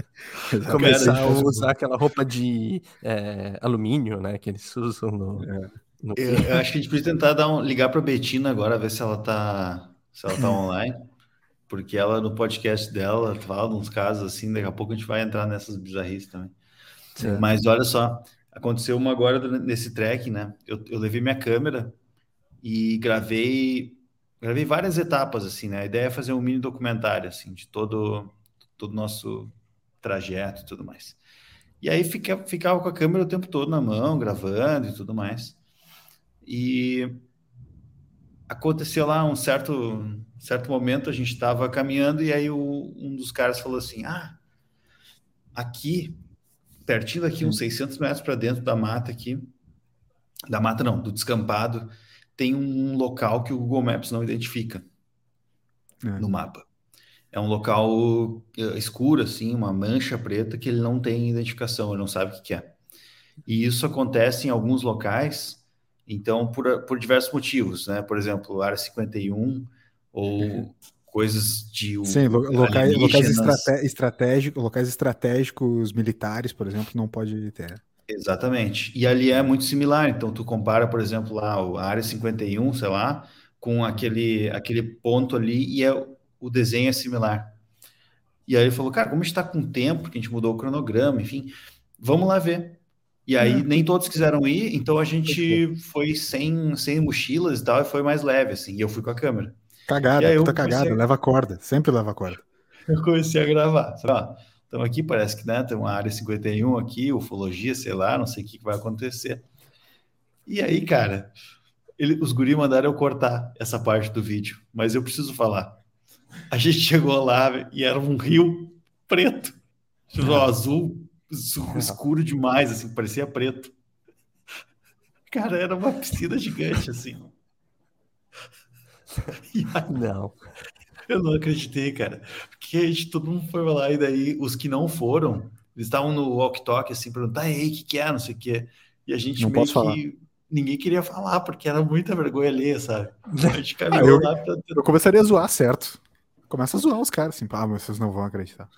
[laughs] Começar a usar aquela roupa de é, alumínio, né? Que eles usam no. É. no... Eu, eu, acho que a gente precisa tentar dar um, ligar para a Betina agora, ver se ela tá, se ela tá [laughs] online. Porque ela, no podcast dela, fala uns casos assim, daqui a pouco a gente vai entrar nessas bizarrices também. Sim. Mas olha só, aconteceu uma agora nesse track, né? Eu, eu levei minha câmera e gravei gravei várias etapas assim, né? A ideia é fazer um mini documentário assim de todo todo o nosso trajeto e tudo mais. E aí fica, ficava com a câmera o tempo todo na mão, gravando e tudo mais. E aconteceu lá um certo, certo momento, a gente estava caminhando e aí o, um dos caras falou assim: Ah, aqui pertinho daqui, uns 600 metros para dentro da mata aqui, da mata não, do descampado, tem um local que o Google Maps não identifica é. no mapa. É um local eh, escuro, assim, uma mancha preta que ele não tem identificação, ele não sabe o que é. E isso acontece em alguns locais, então, por, por diversos motivos, né? Por exemplo, área 51 ou [laughs] coisas de Sim, locais, locais estratégicos, locais estratégicos militares, por exemplo, não pode ter. Exatamente. E ali é muito similar. Então, tu compara, por exemplo, lá a área 51, sei lá, com aquele, aquele ponto ali e é, o desenho é similar. E aí ele falou, cara, como a gente está com tempo, porque a gente mudou o cronograma, enfim, vamos lá ver. E aí nem todos quiseram ir, então a gente foi sem, sem mochilas e tal, e foi mais leve, assim, e eu fui com a câmera. Cagada, puta cagada, a... leva corda, sempre leva corda. Eu comecei a gravar, Estamos aqui, parece que né, tem uma área 51 aqui, ufologia, sei lá, não sei o que, que vai acontecer. E aí, cara, ele, os guri mandaram eu cortar essa parte do vídeo, mas eu preciso falar. A gente [laughs] chegou lá e era um rio preto, [laughs] azul, escuro demais, assim, parecia preto. Cara, era uma piscina gigante, assim. [laughs] Aí, não. Eu não acreditei, cara. Porque a gente, todo mundo foi lá e daí os que não foram, eles estavam no walk talk assim, perguntando, aí, o que, que é, não sei o que. E a gente não meio que falar. ninguém queria falar, porque era muita vergonha ali, sabe? [laughs] A gente ah, eu, lá pra... eu começaria a zoar, certo? Começa a zoar os caras, assim, ah, mas vocês não vão acreditar.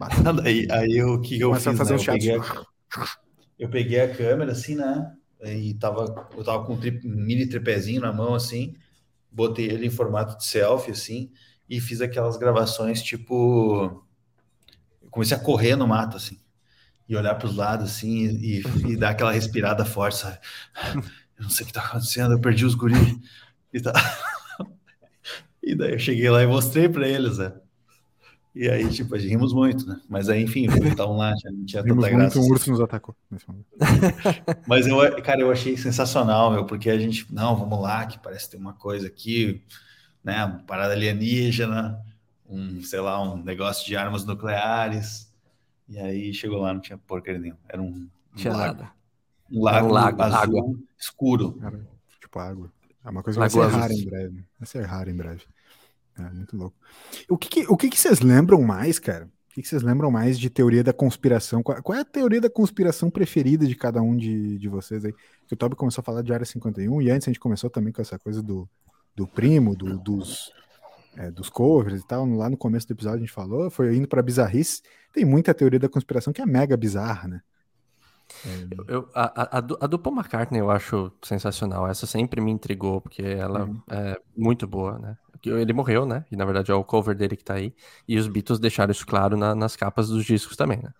[laughs] aí, aí o que eu fiz, a fazer né? um eu, peguei a, eu peguei a câmera, assim, né? E tava, eu tava com um tri, mini tripézinho na mão, assim, botei ele em formato de selfie, assim, e fiz aquelas gravações tipo. comecei a correr no mato, assim, e olhar para os lados, assim, e, e, dar aquela respirada forte, sabe? [laughs] Eu não sei o que está acontecendo, eu perdi os guris. E, tá... [laughs] e daí eu cheguei lá e mostrei para eles, né? E aí, tipo, rimos muito, né? Mas aí, enfim, estavam lá, já não tinha tanta graça. Muito, um urso nos atacou. [laughs] Mas eu, cara, eu achei sensacional, meu, porque a gente, não, vamos lá, que parece ter uma coisa aqui, né? Uma parada alienígena, um, sei lá, um negócio de armas nucleares. E aí chegou lá, não tinha porcaria nenhuma. Era um, um tinha lago. Nada. Um lago, um lago azul, água. escuro. Era, tipo água. É uma coisa que vai ser rara em breve. Vai ser rara em breve. É muito louco. O que, que o que, que, vocês lembram mais, cara? O que, que, vocês lembram mais de teoria da conspiração? Qual, qual, é a teoria da conspiração preferida de cada um de, de vocês aí? Que o Toby começou a falar de Área 51 e antes a gente começou também com essa coisa do, do primo, do, dos, é, dos covers e tal. Lá no começo do episódio a gente falou, foi indo para bizarrice. Tem muita teoria da conspiração que é mega bizarra, né? É... Eu, a, a, a do Paul McCartney eu acho sensacional. Essa sempre me intrigou, porque ela uhum. é muito boa, né? Ele morreu, né? E na verdade é o cover dele que tá aí. E os Beatles deixaram isso claro na, nas capas dos discos também, né?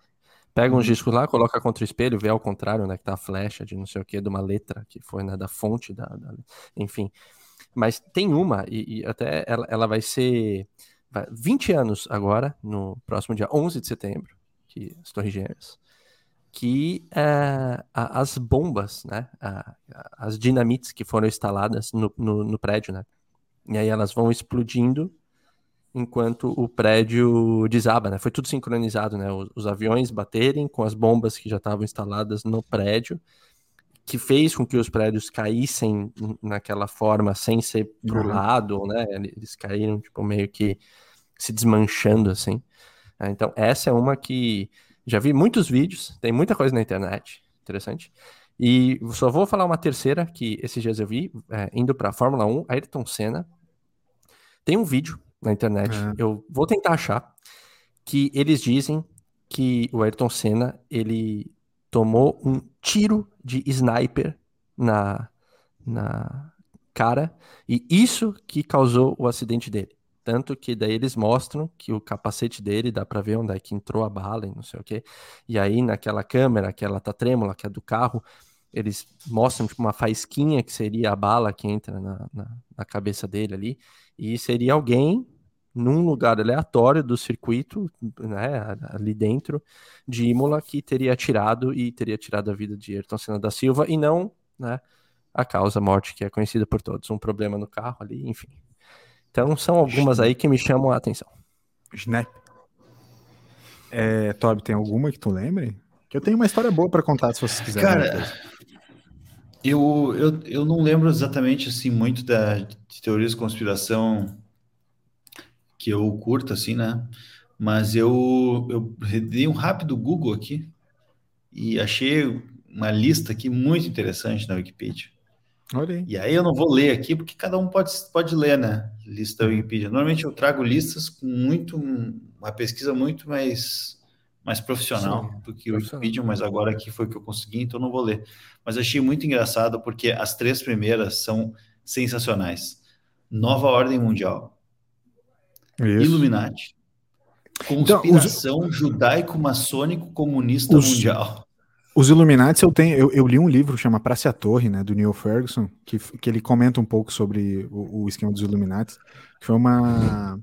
Pega uns uhum. discos lá, coloca contra o espelho, vê ao contrário, né? Que tá a flecha de não sei o que, de uma letra que foi, né? Da fonte, da, da... enfim. Mas tem uma, e, e até ela, ela vai ser vai, 20 anos agora, no próximo dia 11 de setembro, que as Torres Gêmeas que uh, as bombas, né, uh, as dinamites que foram instaladas no, no, no, prédio, né, e aí elas vão explodindo enquanto o prédio desaba, né, foi tudo sincronizado, né, os, os aviões baterem com as bombas que já estavam instaladas no prédio, que fez com que os prédios caíssem naquela forma sem ser pro uhum. lado, né, eles caíram tipo meio que se desmanchando assim. Então essa é uma que já vi muitos vídeos, tem muita coisa na internet, interessante. E só vou falar uma terceira que esses dias eu vi, é, indo para Fórmula 1, Ayrton Senna. Tem um vídeo na internet, é. eu vou tentar achar, que eles dizem que o Ayrton Senna, ele tomou um tiro de sniper na, na cara, e isso que causou o acidente dele. Tanto que daí eles mostram que o capacete dele dá para ver onde é que entrou a bala e não sei o quê. E aí naquela câmera, que ela tá trêmula, que é do carro, eles mostram tipo, uma faísquinha que seria a bala que entra na, na, na cabeça dele ali. E seria alguém num lugar aleatório do circuito, né, ali dentro de Imola, que teria atirado e teria tirado a vida de Ayrton Senna da Silva e não, né, a causa morte que é conhecida por todos, um problema no carro ali, enfim. Então são algumas aí que me chamam a atenção. Snap. É, Toby, tem alguma que tu lembre? Que eu tenho uma história boa para contar, se vocês quiserem. Cara, eu, eu, eu não lembro exatamente assim muito da, de teorias de conspiração que eu curto, assim, né? Mas eu, eu dei um rápido Google aqui e achei uma lista aqui muito interessante na Wikipedia. Olha aí. E aí eu não vou ler aqui, porque cada um pode, pode ler, né? Lista da Wikipedia. Normalmente eu trago listas com muito, uma pesquisa muito mais, mais profissional Sim, do que o Wikipedia, mas agora aqui foi o que eu consegui, então não vou ler. Mas achei muito engraçado porque as três primeiras são sensacionais. Nova Ordem Mundial, Isso. Illuminati, Conspiração então, os... judaico-maçônico-comunista mundial. Os Illuminati, eu tenho, eu, eu, li um livro chama Praça a Torre, né, do Neil Ferguson, que, que ele comenta um pouco sobre o, o esquema dos Illuminati, que foi uma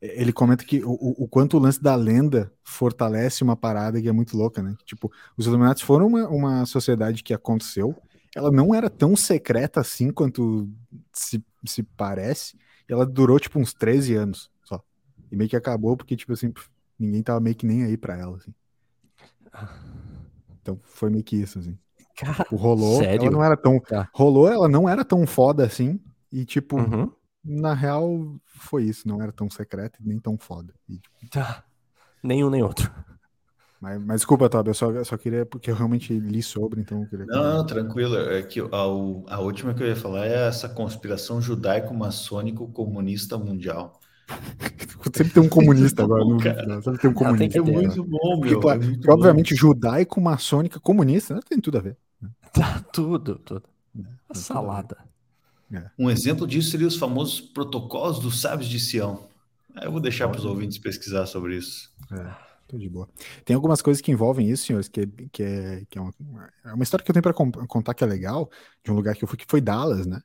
ele comenta que o, o, quanto o lance da lenda fortalece uma parada que é muito louca, né? Tipo, os Illuminati foram uma, uma sociedade que aconteceu, ela não era tão secreta assim quanto se, se parece, ela durou tipo uns 13 anos. E meio que acabou porque, tipo assim, ninguém tava meio que nem aí pra ela, assim. Então foi meio que isso, assim. Cara, tipo, rolou, sério? ela não era tão. Tá. Rolou, ela não era tão foda assim. E, tipo, uhum. na real, foi isso. Não era tão secreto e nem tão foda. E, tipo... Tá. Nenhum nem outro. Mas, mas desculpa, Tobi, eu só, só queria, porque eu realmente li sobre, então eu queria. Não, não, tranquilo. É que a, a última que eu ia falar é essa conspiração judaico-maçônico-comunista mundial. Sempre tem um comunista [laughs] agora. No, sempre tem um comunista. Ah, tem é muito bom, meu. Porque, é muito obviamente, bom. judaico, maçônica, comunista, né? tem tudo a ver. Né? Tá tudo, tudo. É, salada. É. Um exemplo disso seria os famosos protocolos dos sábios de Sião. Eu vou deixar para os ouvintes pesquisar sobre isso. É, tô de boa. Tem algumas coisas que envolvem isso, senhores, que, que, é, que é, uma, é uma história que eu tenho para contar que é legal, de um lugar que eu fui, que foi Dallas, né?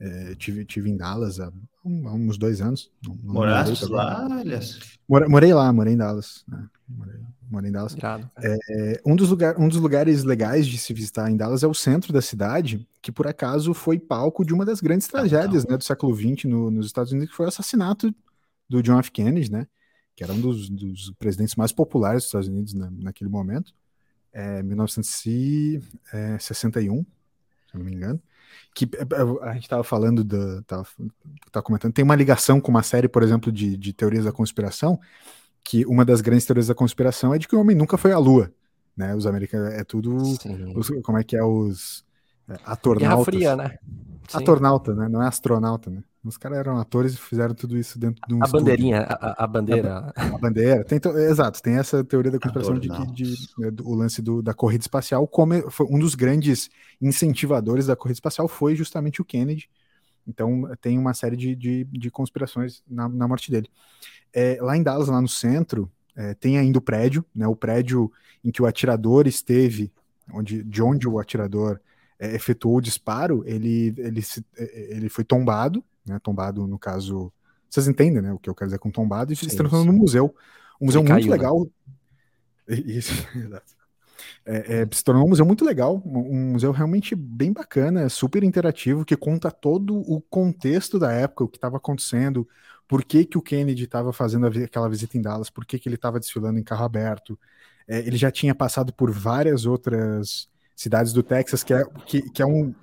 É, tive, tive em Dallas há, há uns dois anos. Não, não Moraste lá, aliás? Morei, morei, lá, morei em Dallas. Né? Morei, morei, em Dallas. É, um, dos lugar, um dos lugares legais de se visitar em Dallas é o centro da cidade, que por acaso foi palco de uma das grandes tragédias né, do século XX no, nos Estados Unidos, que foi o assassinato do John F. Kennedy, né? Que era um dos, dos presidentes mais populares dos Estados Unidos na, naquele momento. É, 1961, se não me engano que é, é, a gente estava falando, da, tava, tava comentando, tem uma ligação com uma série, por exemplo, de, de teorias da conspiração, que uma das grandes teorias da conspiração é de que o homem nunca foi à Lua, né? Os americanos, é tudo, os, como é que é, os é, atornautas. Guerra Fria, né? Sim. Atornauta, né? Não é astronauta, né? Os caras eram atores e fizeram tudo isso dentro de um. A estúdio. bandeirinha, a, a bandeira. A, a bandeira. Tem, exato, tem essa teoria da conspiração de que de, né, o lance do, da corrida espacial, como foi um dos grandes incentivadores da corrida espacial foi justamente o Kennedy. Então tem uma série de, de, de conspirações na, na, morte dele. É, lá em Dallas, lá no centro, é, tem ainda o prédio, né? O prédio em que o atirador esteve, onde, de onde o atirador é, efetuou o disparo, ele, ele, é, ele foi tombado né? Tombado, no caso. Vocês entendem, né? O que eu quero dizer com tombado, e se transformando num museu. Um museu muito caiu, né? legal. Né? Isso, [laughs] exato. É, é, se tornou um museu muito legal, um museu realmente bem bacana, super interativo, que conta todo o contexto da época, o que estava acontecendo, por que, que o Kennedy estava fazendo aquela visita em Dallas, por que, que ele estava desfilando em carro aberto. É, ele já tinha passado por várias outras cidades do Texas, que é, que, que é um,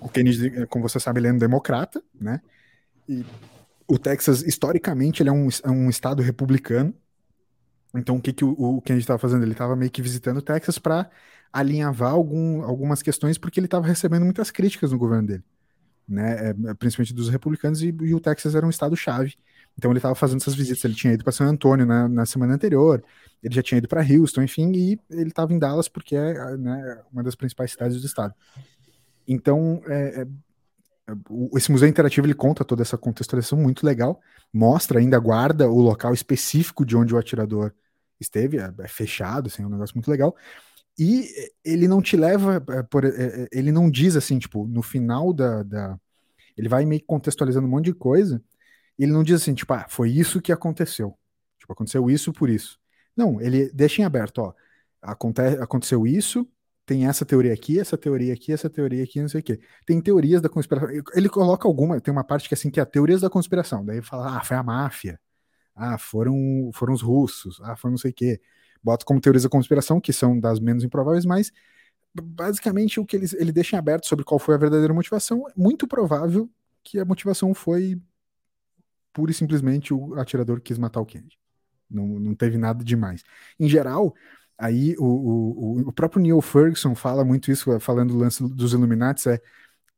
o Kennedy, como você sabe, ele é um democrata, né? E o Texas, historicamente, ele é um, é um estado republicano. Então, o que, que o, o Kennedy estava fazendo? Ele estava meio que visitando o Texas para alinhavar algum, algumas questões, porque ele estava recebendo muitas críticas no governo dele, né? É, principalmente dos republicanos, e, e o Texas era um estado-chave. Então, ele estava fazendo essas visitas. Ele tinha ido para San Antônio na, na semana anterior, ele já tinha ido para Houston, enfim, e ele estava em Dallas porque é né, uma das principais cidades do estado. Então, é, é, esse museu interativo ele conta toda essa contextualização muito legal, mostra ainda guarda o local específico de onde o atirador esteve, é, é fechado, assim, é um negócio muito legal. E ele não te leva, é, por, é, é, ele não diz assim, tipo, no final da, da, Ele vai meio contextualizando um monte de coisa, ele não diz assim, tipo, ah, foi isso que aconteceu. Tipo, aconteceu isso por isso. Não, ele deixa em aberto, ó. Aconte, aconteceu isso, tem essa teoria aqui, essa teoria aqui, essa teoria aqui, não sei o quê. Tem teorias da conspiração. Ele coloca alguma, tem uma parte que é assim que é teorias da conspiração. Daí fala, ah, foi a máfia. Ah, foram, foram os russos. Ah, foi não sei o quê. bota como teorias da conspiração, que são das menos improváveis, mas basicamente o que ele, ele deixa em aberto sobre qual foi a verdadeira motivação, é muito provável que a motivação foi pura e simplesmente o atirador quis matar o Kennedy. Não, não teve nada demais. Em geral, aí o, o, o próprio Neil Ferguson fala muito isso, falando do lance dos Illuminati, é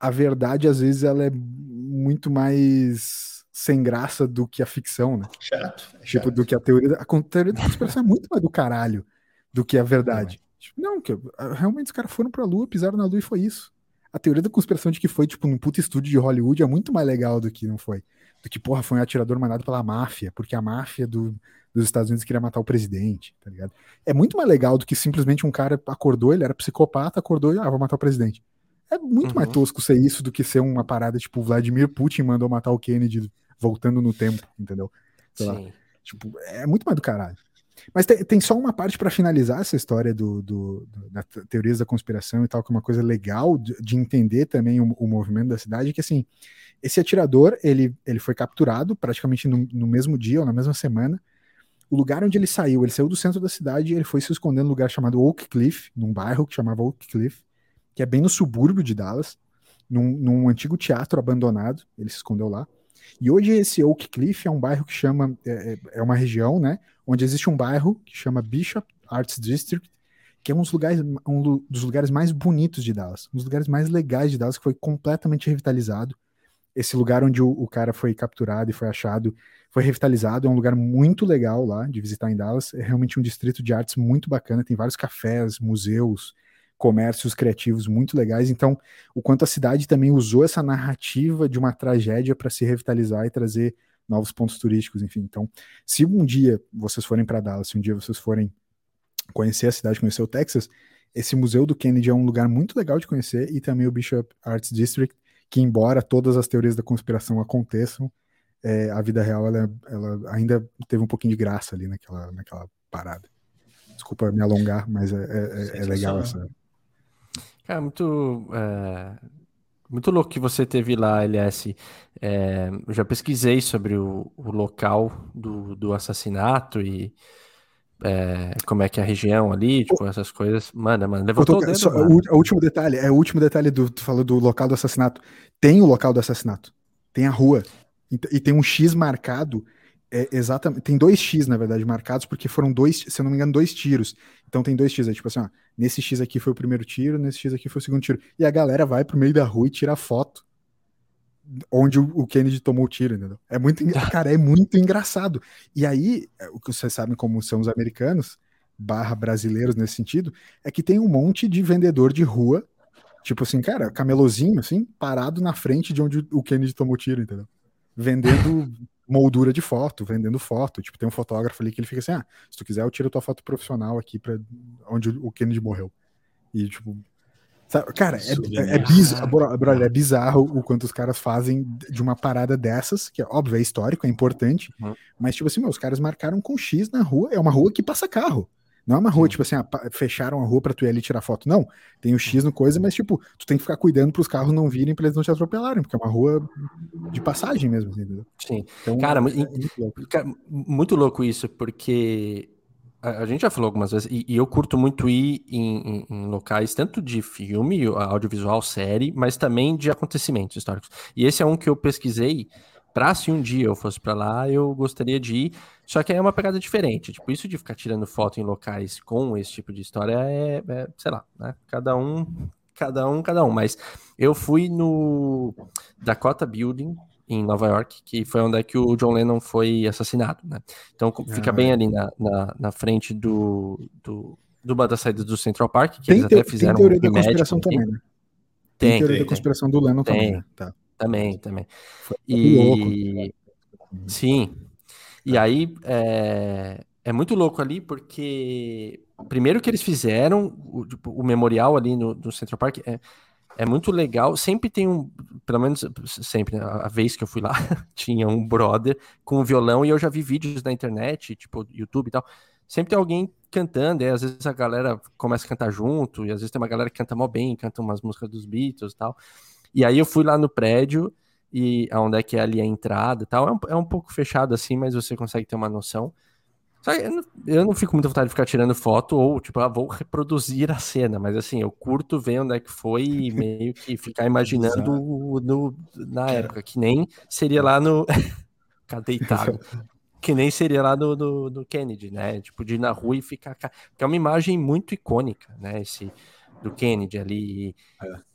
a verdade às vezes ela é muito mais sem graça do que a ficção, né? Chato. É tipo, do que a teoria. A teoria da conspiração é muito mais do caralho do que a verdade. Tipo, não, que realmente os caras foram pra lua, pisaram na lua e foi isso. A teoria da conspiração de que foi, tipo, num puto estúdio de Hollywood é muito mais legal do que não foi. Do que, porra, foi um atirador mandado pela máfia, porque a máfia do, dos Estados Unidos queria matar o presidente, tá ligado? É muito mais legal do que simplesmente um cara acordou, ele era psicopata, acordou e, ah, vou matar o presidente. É muito uhum. mais tosco ser isso do que ser uma parada tipo Vladimir Putin mandou matar o Kennedy voltando no tempo, entendeu? Sei Sim. Lá. Tipo, é muito mais do caralho. Mas tem, tem só uma parte para finalizar essa história do, do, do, da teorias da conspiração e tal, que é uma coisa legal de, de entender também o, o, movimento da cidade, que assim, esse atirador, ele, ele foi capturado praticamente no, no mesmo dia ou na mesma semana, o lugar onde ele saiu, ele saiu do centro da cidade e ele foi se esconder num lugar chamado Oak Cliff, num bairro que chamava Oak Cliff, que é bem no subúrbio de Dallas, num, num antigo teatro abandonado, ele se escondeu lá. E hoje esse Oak Cliff é um bairro que chama, é, é, é uma região, né, onde existe um bairro que chama Bishop Arts District, que é um dos lugares, um dos lugares mais bonitos de Dallas, um dos lugares mais legais de Dallas, que foi completamente revitalizado. Esse lugar onde o, o cara foi capturado e foi achado foi revitalizado, é um lugar muito legal lá de visitar em Dallas. É realmente um distrito de artes muito bacana, tem vários cafés, museus, comércios criativos muito legais. Então, o quanto a cidade também usou essa narrativa de uma tragédia para se revitalizar e trazer novos pontos turísticos, enfim. Então, se um dia vocês forem para Dallas, se um dia vocês forem conhecer a cidade, conhecer o Texas, esse Museu do Kennedy é um lugar muito legal de conhecer e também o Bishop Arts District, que embora todas as teorias da conspiração aconteçam, é, a vida real ela, ela, ainda teve um pouquinho de graça ali naquela, naquela parada. Desculpa me alongar, mas é, é, é legal essa. Cara, muito, é, muito louco que você teve lá, LS. É, eu já pesquisei sobre o, o local do, do assassinato e é, como é que é a região ali, tipo, essas coisas. Manda, mano, levantou tô, o dedo. Só, o, o, último detalhe, é o último detalhe do, tu falou do local do assassinato. Tem o local do assassinato. Tem a rua. E tem um X marcado. É, exatamente. Tem dois X, na verdade, marcados, porque foram dois, se eu não me engano, dois tiros. Então tem dois X. É tipo assim, ó, nesse X aqui foi o primeiro tiro, nesse X aqui foi o segundo tiro. E a galera vai pro meio da rua e tira foto onde o Kennedy tomou o tiro, entendeu? É muito, [laughs] cara, é muito engraçado. E aí, é, o que vocês sabem como são os americanos, barra brasileiros nesse sentido, é que tem um monte de vendedor de rua, tipo assim, cara, camelozinho, assim, parado na frente de onde o Kennedy tomou o tiro, entendeu? Vendendo moldura de foto, vendendo foto. Tipo, tem um fotógrafo ali que ele fica assim: ah, se tu quiser, eu tiro tua foto profissional aqui para onde o Kennedy morreu. E, tipo. Sabe, cara, é, é, é, bizarro, brother, é bizarro o quanto os caras fazem de uma parada dessas, que é óbvio, é histórico, é importante, uhum. mas, tipo assim, meu, os caras marcaram com X na rua, é uma rua que passa carro. Não é uma rua, Sim. tipo assim, ah, fecharam a rua pra tu ir ali tirar foto. Não, tem o X no coisa, mas tipo, tu tem que ficar cuidando pros carros não virem pra eles não te atropelarem, porque é uma rua de passagem mesmo, entendeu? Sim. Então, cara, é muito, louco. cara, muito louco isso, porque a, gente já falou algumas vezes, e, e eu curto muito ir em, em, em, locais tanto de filme, audiovisual, série, mas também de acontecimentos históricos. E esse é um que eu pesquisei Pra se um dia eu fosse para lá, eu gostaria de ir. Só que aí é uma pegada diferente. Tipo, isso de ficar tirando foto em locais com esse tipo de história é, é sei lá, né? Cada um, cada um, cada um. Mas eu fui no Dakota Building, em Nova York, que foi onde é que o John Lennon foi assassinado, né? Então fica ah, bem ali na, na, na, frente do, do, do da saída do Central Park, que tem eles até fizeram tem teoria um da conspiração também, né? Tem, tem teoria tem, da conspiração do Lennon também, né? tá. Também, também. E... Louco. Sim. E aí é... é muito louco ali porque primeiro que eles fizeram o, tipo, o memorial ali no, no, Central Park é, é muito legal. Sempre tem um, pelo menos sempre, né, a, a vez que eu fui lá, [laughs] tinha um brother com um violão e eu já vi vídeos na internet, tipo YouTube e tal. Sempre tem alguém cantando, e às vezes a galera começa a cantar junto, e às vezes tem uma galera que canta mó bem, canta umas músicas dos Beatles e tal. E aí eu fui lá no prédio, e onde é que é ali a entrada e tal. É um, é um pouco fechado assim, mas você consegue ter uma noção. eu não, eu não fico muito vontade de ficar tirando foto ou, tipo, ah, vou reproduzir a cena, mas assim, eu curto ver onde é que foi e [laughs] meio que ficar imaginando no, na época, que nem seria lá no. [laughs] deitado. [laughs] que nem seria lá no, no, no, Kennedy, né? Tipo, de ir na rua e ficar. Que é uma imagem muito icônica, né? Esse do Kennedy ali. É.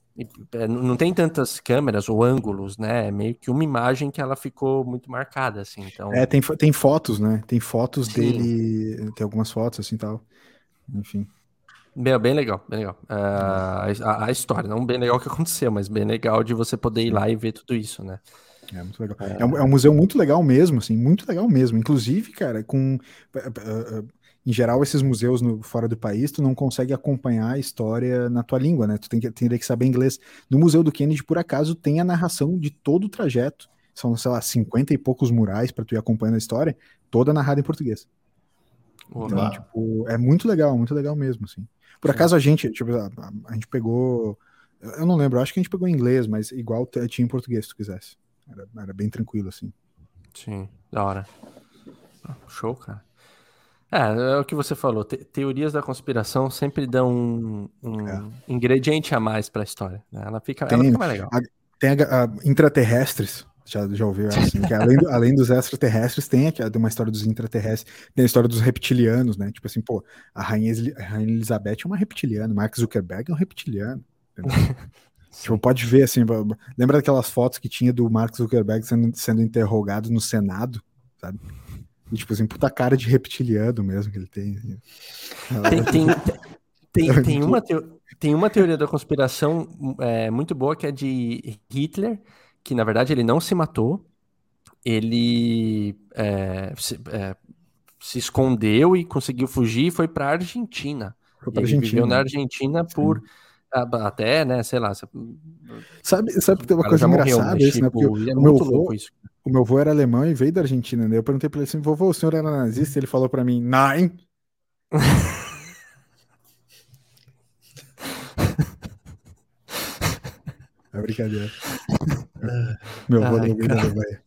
É, não tem tantas câmeras ou ângulos, né? É meio que uma imagem que ela ficou muito marcada, assim. Então... É, tem, tem fotos, né? Tem fotos Sim. dele, tem algumas fotos, assim, tal. Enfim. Bem, bem legal, bem legal. Uh, a, a, história, não bem legal que aconteceu, mas bem legal de você poder ir lá e ver tudo isso, né? É muito legal. É, é um, é um museu muito legal mesmo, assim, muito legal mesmo. Inclusive, cara, com em geral, esses museus no, fora do país, tu não consegue acompanhar a história na tua língua, né? Tu tem que, tem que saber inglês. No Museu do Kennedy, por acaso, tem a narração de todo o trajeto. São, sei lá, 50 e poucos murais para tu ir acompanhando a história, toda narrada em português. Então, tipo, é muito legal, muito legal mesmo, assim. Por acaso a gente, tipo, a, a, gente pegou, eu não lembro, acho que a gente pegou em inglês, mas igual tinha em português, se tu quisesse. Era, era bem tranquilo, assim. Sim, da hora. Show, cara. É, é o que você falou. Te teorias da conspiração sempre dão um, um é. ingrediente a mais para a história. Né? Ela, fica, tem, ela fica mais legal. A, tem a, a, intraterrestres. Já, já ouviu assim, que além, do, além dos extraterrestres, tem aqui, uma história dos intraterrestres, tem a história dos reptilianos, né? Tipo assim, pô, a Rainha, a Rainha Elizabeth é uma reptiliana, Mark Zuckerberg é um reptiliano. [laughs] tipo, pode ver assim, lembra daquelas fotos que tinha do Mark Zuckerberg sendo, sendo interrogado no Senado, sabe? E, tipo assim, puta cara de reptiliano mesmo que ele tem. Assim. [laughs] Tem, tem, tem, tem, uma, tem uma teoria da conspiração é, muito boa que é de Hitler, que na verdade ele não se matou, ele é, se, é, se, escondeu e conseguiu fugir e foi para a Argentina. Foi pra ele Argentina. viveu na Argentina por. Sim até, né, sei lá. Sabe, sabe que tem uma coisa engraçada morreu, isso, né? Porque tipo, é o, meu avô, o meu avô era alemão e veio da Argentina, né? Eu perguntei pra ele assim, vovô, o senhor era nazista? Ele falou pra mim, nein. [laughs] é brincadeira. meu avô Ai, não veio da Alemanha.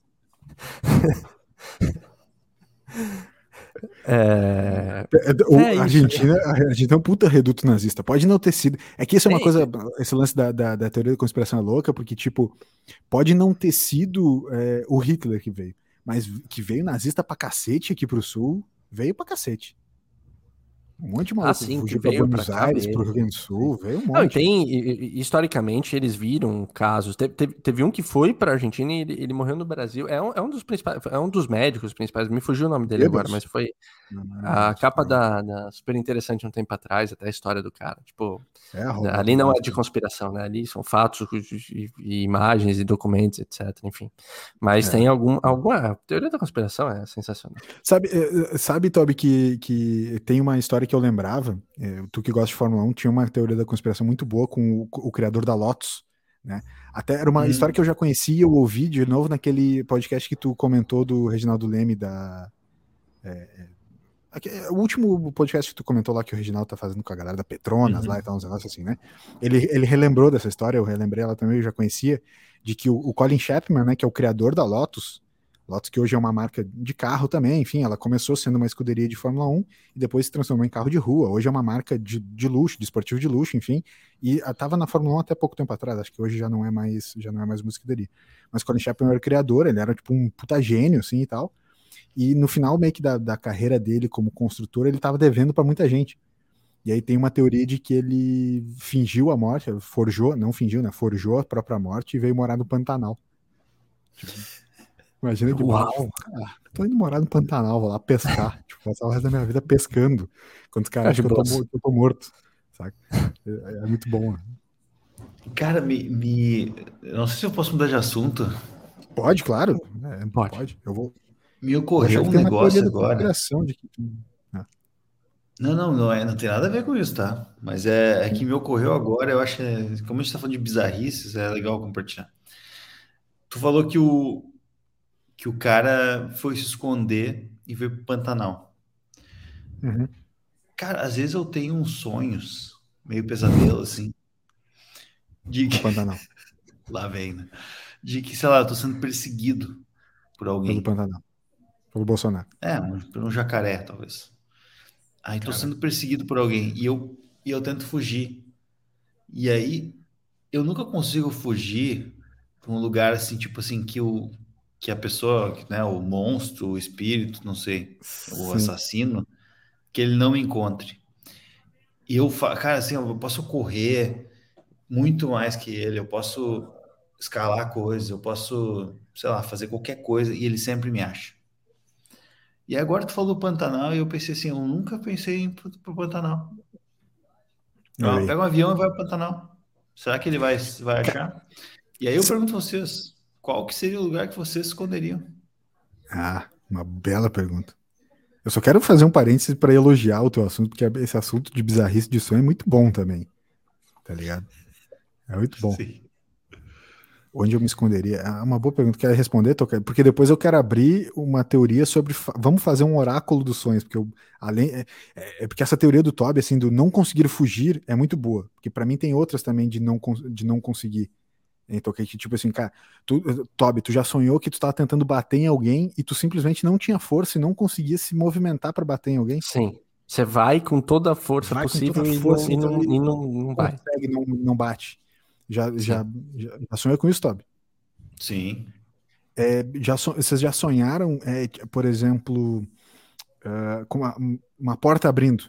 É... O, é a, Argentina, a Argentina é um puta reduto nazista. Pode não ter sido. É que isso é uma é, coisa. Esse lance da, da, da, teoria da conspiração é louca, porque, tipo, pode não ter sido é, o Hitler que veio, mas que veio nazista pra cacete aqui pro sul, veio pra cacete. Um monte de maluco ah, sim, fugiu para Buenos pra Aires, para o Rio Grande do Sul, veio um monte. Não, tem, historicamente, eles viram casos. Teve, teve, teve um que foi para a Argentina e ele, ele, morreu no Brasil. É um, é um dos principais, é um dos médicos principais. Me fugiu o nome dele agora, mas foi não, não, a não, capa da, da, super interessante um tempo atrás, até a história do cara. Tipo, é ali não é de conspiração, né? Ali são fatos e, e imagens e documentos, etc. Enfim, mas é. tem algum, alguma a teoria da conspiração é sensacional. Sabe, eh, eh, sabe, Toby, que, que tem uma história que que eu lembrava, é, tu que gosta de Fórmula 1, tinha uma teoria da conspiração muito boa com o, o criador da Lotus, né? Até era uma hum. história que eu já conhecia, eu ouvi de novo naquele podcast que tu comentou do Reginaldo Leme da. É, é, o último podcast que tu comentou lá que o Reginaldo tá fazendo com a galera da Petronas uhum. lá e tal, uns negócios assim, né? Ele, ele relembrou dessa história, eu relembrei ela também, eu já conhecia, de que o, o Colin Chapman, né, que é o criador da Lotus, Lotus que hoje é uma marca de carro também, enfim, ela começou sendo uma escuderia de Fórmula 1 e depois se transformou em carro de rua. Hoje é uma marca de, de luxo, de esportivo de luxo, enfim, e estava na Fórmula 1 até pouco tempo atrás, acho que hoje já não é mais, já não é mais uma escuderia. Mas Colin Chapman era o criador, ele era tipo um puta gênio, assim, e tal. E no final meio que da, da carreira dele como construtor, ele estava devendo para muita gente. E aí tem uma teoria de que ele fingiu a morte, forjou, não fingiu, né? Forjou a própria morte e veio morar no Pantanal. Tipo, Imagina que Uau. Ah, tô indo morar no Pantanal, vou lá pescar. [laughs] tipo, passar o resto da minha vida pescando. Quando os caras acham que eu tô, eu tô, morto. Saca? É, é, muito bom. Né? Cara, me, me. Não sei se eu posso mudar de assunto. Pode, claro. É, pode. pode. Eu vou. Me ocorreu um negócio agora. De que... ah. Não, não, não, é, não tem nada a ver com isso, tá? Mas é, é que me ocorreu agora, eu acho que, é, como a gente tá falando de bizarrices, é legal compartilhar. Tu falou que o, que o cara foi se esconder e veio pro Pantanal. Uhum. Cara, às vezes eu tenho uns sonhos, meio pesadelo, assim. De que... Pantanal. [laughs] Lá vem, né? De que, sei lá, eu tô sendo perseguido por alguém. Pelo Pantanal. Pelo Bolsonaro. É, um, um jacaré, talvez. Aí tô sendo perseguido por alguém e eu, e eu tento fugir. E aí eu nunca consigo fugir para um lugar assim, tipo assim, que o que a pessoa, né, o monstro, o espírito, não sei, Sim. o assassino, que ele não me encontre. E eu, cara, assim, eu posso correr muito mais que ele, eu posso escalar coisas, eu posso, sei lá, fazer qualquer coisa e ele sempre me acha. E agora tu falou do Pantanal e eu pensei assim, eu nunca pensei em ir pro Pantanal. Pega um avião e vai pro Pantanal. Será que ele vai, vai achar? E aí eu pergunto a vocês, qual que seria o lugar que vocês esconderiam? Ah, uma bela pergunta. Eu só quero fazer um parênteses para elogiar o teu assunto, porque esse assunto de bizarrice de sonho é muito bom também. Tá ligado? É muito bom. Sim. Onde eu me esconderia? É uma boa pergunta. Quer responder, Toca? Porque depois eu quero abrir uma teoria sobre. Vamos fazer um oráculo dos sonhos, porque eu, além é, é, é porque essa teoria do Toby, assim, do não conseguir fugir, é muito boa. Porque para mim tem outras também de não, de não conseguir. Então, que tipo assim, cara, tu, Toby, tu já sonhou que tu tava tentando bater em alguém e tu simplesmente não tinha força e não conseguia se movimentar para bater em alguém? Sim. Você vai com toda a força vai possível a força, e, não, e, não, e não, não. Consegue, não, não bate. Já, já, já, já sonhou com isso, Toby? Sim. É, já, vocês já sonharam, é, por exemplo, uh, com uma, uma, porta abrindo?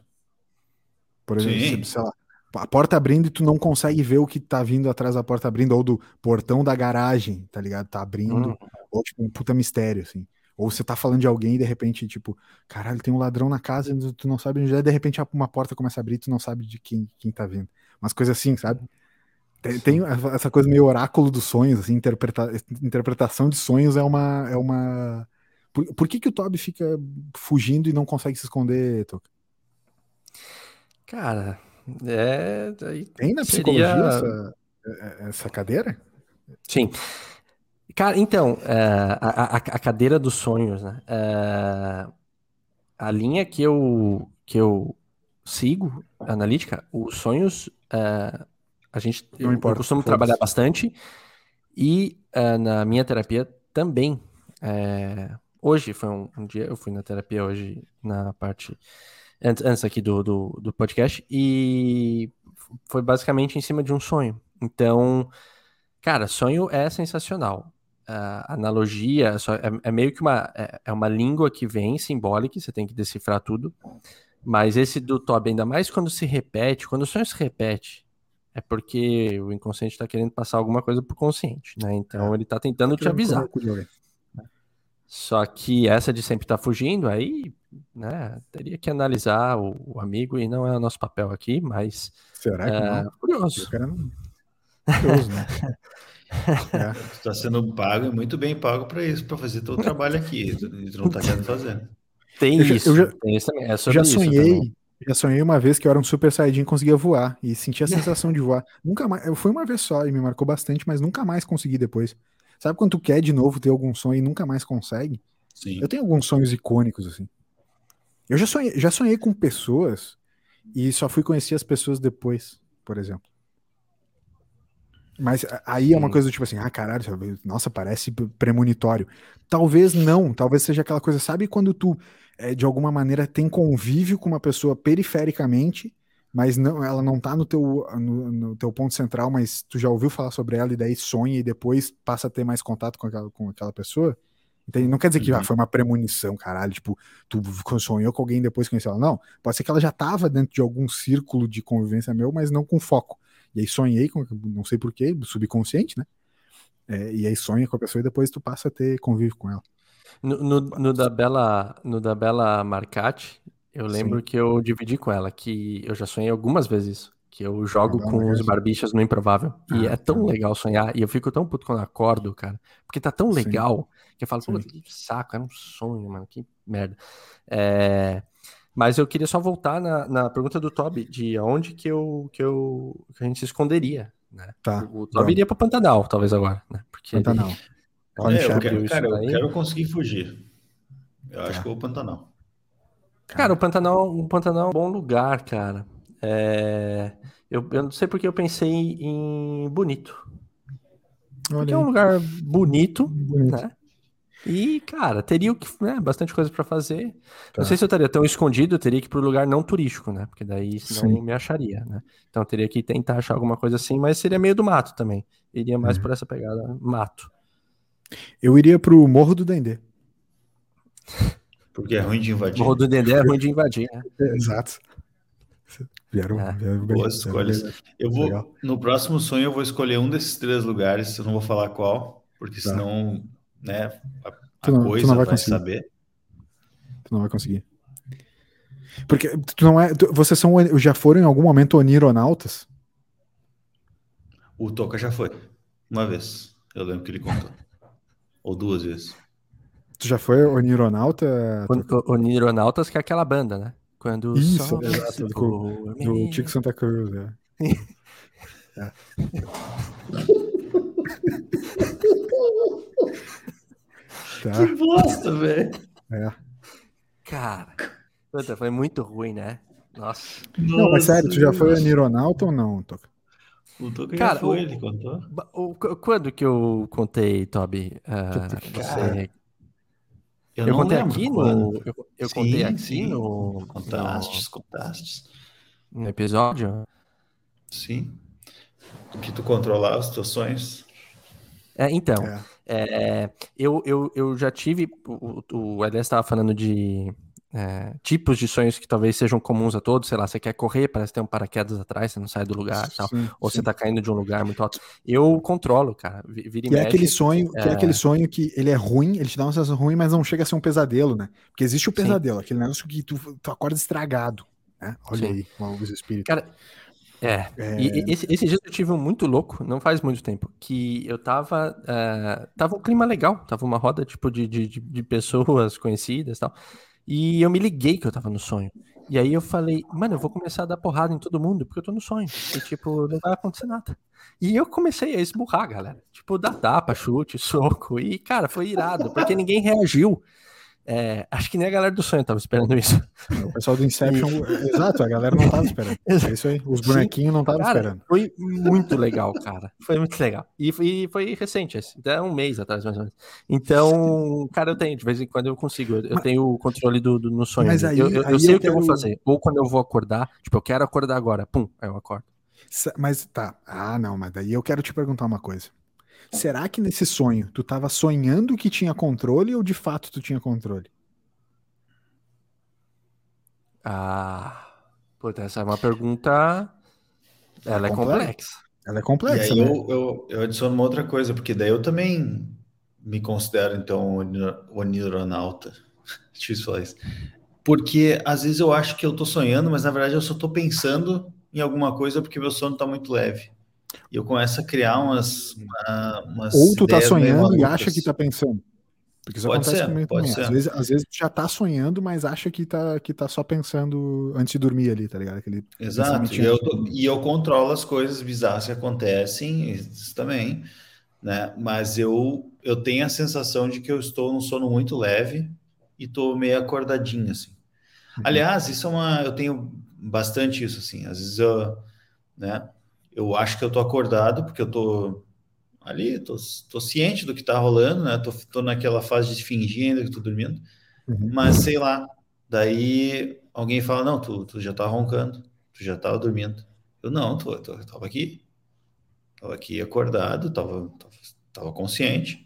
Por exemplo, Sim. sei lá, a porta abrindo e tu não consegue ver o que tá vindo atrás da porta abrindo, ou do portão da garagem, tá ligado? Tá abrindo, hum. ou tipo um puta mistério, assim. Ou você tá falando de alguém e de repente, tipo, caralho, tem um ladrão na casa e tu não sabe onde é, de repente uma porta começa a abrir e tu não sabe de quem, quem tá vindo. Umas coisas assim, sabe? Tem, tem, essa coisa meio oráculo dos sonhos, assim, interpreta, interpretação de sonhos é uma. É uma... Por, por que, que o Toby fica fugindo e não consegue se esconder, Toca? Cara, é. Tem na psicologia seria... essa, é, essa cadeira? Sim. Cara, então, é, a, a, a, cadeira dos sonhos, né? É, a linha que eu, que eu sigo, analítica, os sonhos, é, a gente, eu, importa, eu costumo trabalhar bastante e na minha terapia também. hoje foi um, um, dia, eu fui na terapia hoje na parte antes, antes aqui do, do, do podcast, e foi basicamente em cima de um sonho. Então, cara, sonho é sensacional. A analogia é, é meio que uma, é, é, uma língua que vem simbólica, você tem que decifrar tudo. Mas esse do Toby, ainda mais quando se repete, quando o sonho se repete, é porque o inconsciente está querendo passar alguma coisa pro consciente, né? Então é. ele está tentando te avisar. Só que essa de sempre estar tá fugindo, aí, né, teria que analisar o, o, amigo e não é o nosso papel aqui, mas. Será que é, não? Curioso. Curioso, né? [laughs] é. Está sendo pago e muito bem pago para isso, para fazer todo o trabalho aqui. E não está querendo fazer. Tem eu isso. Já, eu já, tem isso também. É sobre já sonhei. Já sonhei uma vez que eu era um super saiyajin e conseguia voar. E sentia a [laughs] sensação de voar. Nunca mais. Eu fui uma vez só e me marcou bastante, mas nunca mais consegui depois. Sabe quando tu quer de novo ter algum sonho e nunca mais consegue? Sim. Eu tenho alguns sonhos icônicos, assim. Eu já sonhei, já sonhei com pessoas e só fui conhecer as pessoas depois, por exemplo. Mas aí é uma coisa do tipo assim, ah, caralho, nossa, parece premonitório. Talvez não, talvez seja aquela coisa, sabe quando tu, é, de alguma maneira, tem convívio com uma pessoa perifericamente mas não, ela não tá no teu, no, no, teu ponto central, mas tu já ouviu falar sobre ela e daí sonha e depois passa a ter mais contato com aquela, com aquela pessoa. Então, não quer dizer que ah, uhum. foi uma premonição, caralho, tipo, tu sonhou com alguém depois conheceu ela. Não, pode ser que ela já tava dentro de algum círculo de convivência meu, mas não com foco. E aí sonhei com, não sei porquê, subconsciente, né? É, e aí sonha com a pessoa e depois tu passa a ter convívio com ela. No, no, no da Bela, no da Bela Marcati, eu lembro Sim. que eu dividi com ela, que eu já sonhei algumas vezes isso. Que eu jogo ah, com os barbichas no improvável. Ah, e é tão tá. legal sonhar. E eu fico tão puto quando acordo, cara. Porque tá tão legal Sim. que eu falo, pô, que saco, era um sonho, mano. Que merda. É... Mas eu queria só voltar na, na pergunta do Toby, de onde que eu, que eu que a gente se esconderia. Né? Tá, o Toby iria para Pantanal, talvez agora, né? Porque Pantanal. [laughs] Ele... É, eu quero, cara, eu quero conseguir fugir. Eu tá. acho que eu vou Pantanal. Cara, o Pantanal, o Pantanal é um bom lugar, cara. É... Eu, eu não sei porque eu pensei em Bonito. Olha é um lugar bonito, bonito. né? E, cara, teria que, né, bastante coisa para fazer. Tá. Não sei se eu estaria tão escondido, eu teria que ir para um lugar não turístico, né? Porque daí senão Sim. me acharia, né? Então eu teria que tentar achar alguma coisa assim, mas seria meio do mato também. Iria mais uhum. por essa pegada mato. Eu iria pro Morro do Dendê. [laughs] Porque é ruim de invadir. Morro do Dendê é ruim de invadir, né? [laughs] Exato. Vieram, é. vieram Boas escolhas. Eu vou, Legal. no próximo sonho, eu vou escolher um desses três lugares, eu não vou falar qual, porque tá. senão, né, a, a não, coisa vai, vai saber. Tu não vai conseguir. Porque tu não é. Tu, vocês são, já foram em algum momento onironautas? O Toca já foi. Uma vez. Eu lembro que ele contou. Ou duas vezes. Tu já foi Onironauta? Onironautas, que é aquela banda, né? Quando Isso, exato, do, do Tico Santa Cruz, é. é. [laughs] tá. Que bosta, velho. É. Cara, puta, foi muito ruim, né? Nossa. Não, mas sério, tu já foi Onironauta ou não, Toca? O Toca Cara, já foi, o, ele contou. O, quando que eu contei, Toby? Uh, você eu, eu contei aqui no. Eu, eu sim, contei aqui sim. no. Contastes, no, contastes. No episódio? Sim. Que tu controlava as situações. É, então, é. É, eu, eu, eu já tive. O, o Elias estava falando de é, tipos de sonhos que talvez sejam comuns a todos, sei lá, você quer correr, parece ter um paraquedas atrás, você não sai do lugar tal, sim, ou sim. você tá caindo de um lugar muito alto. Eu controlo, cara, vira e que mexe, é aquele sonho, é... que é aquele sonho que ele é ruim, ele te dá uma sensação ruim, mas não chega a ser um pesadelo, né? Porque existe o pesadelo, sim. aquele negócio que tu, tu acorda estragado, né? Olha aí, os espíritos. Cara, é, é... E, esse, esse dia eu tive um muito louco, não faz muito tempo, que eu tava, uh, tava um clima legal, tava uma roda, tipo, de, de, de pessoas [laughs] conhecidas e tal, e eu me liguei que eu tava no sonho. E aí eu falei, mano, eu vou começar a dar porrada em todo mundo, porque eu tô no sonho. E, tipo, não vai acontecer nada. E eu comecei a esburrar, galera. Tipo, dar tapa, chute, soco. E, cara, foi irado, porque ninguém reagiu. É, acho que nem a galera do sonho tava esperando isso. O pessoal do Inception, [laughs] exato, a galera não tava esperando. [laughs] É isso aí, os bonequinhos Sim, não estavam esperando. Foi muito legal, cara. Foi muito legal. E foi, foi recente, até um mês atrás, mais ou menos. Então, cara, eu tenho, de vez em quando eu consigo. Eu, mas, tenho o controle do, do no sonho. Mas aí, eu, eu, aí eu sei o que quero... eu vou fazer. Ou quando eu vou acordar, tipo, eu quero acordar agora, pum, aí eu acordo. Mas tá. Ah, não, mas daí eu quero te perguntar uma coisa. Será que nesse sonho tu estava sonhando que tinha controle ou de fato tu tinha controle? Ah, puta, essa é uma pergunta. Ela é, é complexa. Ela é complexa. E aí né? eu, eu, eu adiciono uma outra coisa, porque daí eu também me considero, então, onironauta. [laughs] Difícil falar isso. Porque às vezes eu acho que eu tô sonhando, mas na verdade eu só tô pensando em alguma coisa porque meu sono tá muito leve. E eu começo a criar umas. Uma, umas Ou tu tá sonhando e acha que tá pensando. Porque isso pode acontece ser, pode Ser. Às vezes, às vezes tu já tá sonhando, mas acha que tá, que tá só pensando antes de dormir ali, tá ligado? Aquele Exato. E eu, e eu controlo as coisas bizarras que acontecem, isso também, né? Mas eu, eu tenho a sensação de que eu estou num sono muito leve e tô meio acordadinho, assim. Uhum. Aliás, isso é uma. Eu tenho bastante isso, assim. Às vezes eu. Né? Eu acho que eu tô acordado, porque eu tô ali, tô, tô ciente do que tá rolando, né? Tô, tô naquela fase de fingir ainda que tô dormindo, uhum. mas sei lá, daí alguém fala, não, tu, tu já tá roncando, tu já tava dormindo. Eu não, tô, tô, eu tava aqui, tava aqui acordado, tava, tava, tava consciente.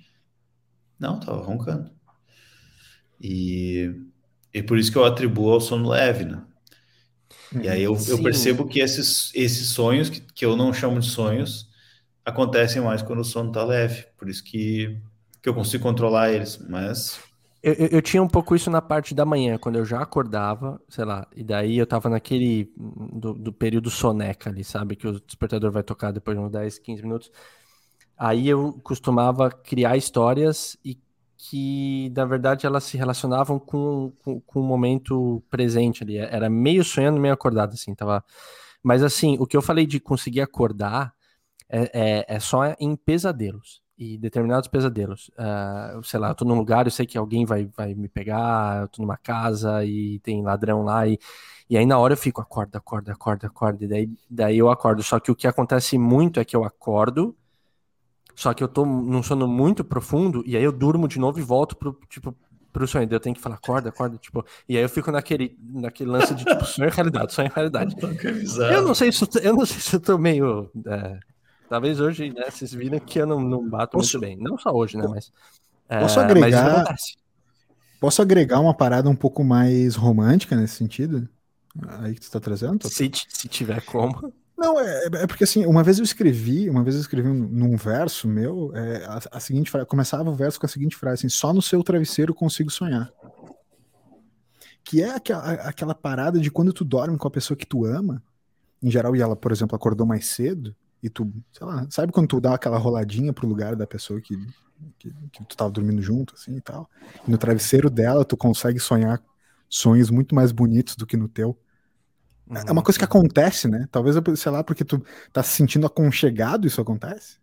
Não, tava roncando. E, e por isso que eu atribuo ao sono leve, né? E aí eu, eu percebo que esses, esses sonhos, que, que eu não chamo de sonhos, acontecem mais quando o sono tá leve. Por isso que, que eu consigo controlar eles. Mas. Eu, eu, eu, tinha um pouco isso na parte da manhã, quando eu já acordava, sei lá, e daí eu tava naquele do, do período soneca ali, sabe? Que o despertador vai tocar depois de uns 10, 15 minutos. Aí eu costumava criar histórias e que, na verdade, elas se relacionavam com, com, com, o momento presente ali. Era meio sonhando, meio acordado, assim, tava... Mas, assim, o que eu falei de conseguir acordar é, é, é só em pesadelos. E determinados pesadelos. Uh, sei lá, eu tô num lugar, eu sei que alguém vai, vai me pegar, eu tô numa casa e tem ladrão lá e... E aí na hora eu fico, acorda, acorda, acorda, acorda, e daí, daí eu acordo. Só que o que acontece muito é que eu acordo, só que eu tô num sono muito profundo, e aí eu durmo de novo e volto pro, tipo, pro sonho. Eu tenho que falar, acorda, acorda, tipo. E aí eu fico naquele, naquele lance de tipo, sonho é realidade, sonho é realidade. [laughs] eu não sei se eu não sei se eu tô meio. É, talvez hoje, né, vocês viram que eu não, não bato posso, muito bem. Não só hoje, né? Mas. É, posso agregar. Posso agregar uma parada um pouco mais romântica nesse sentido? Aí que tu tá trazendo? Se, se tiver como. Não, é, é, porque assim, uma vez eu escrevi, uma vez eu escrevi num verso meu, é, a, a, seguinte frase, começava o verso com a seguinte frase, assim, só no seu travesseiro consigo sonhar. Que é aquela, aquela parada de quando tu dorme com a pessoa que tu ama, em geral, e ela, por exemplo, acordou mais cedo, e tu, sei lá, sabe quando tu dá aquela roladinha pro lugar da pessoa que, que, que tu tava dormindo junto, assim, e tal, e no travesseiro dela tu consegue sonhar sonhos muito mais bonitos do que no teu, Uhum. É uma coisa que acontece, né? Talvez, sei lá, porque tu tá se sentindo aconchegado, isso acontece.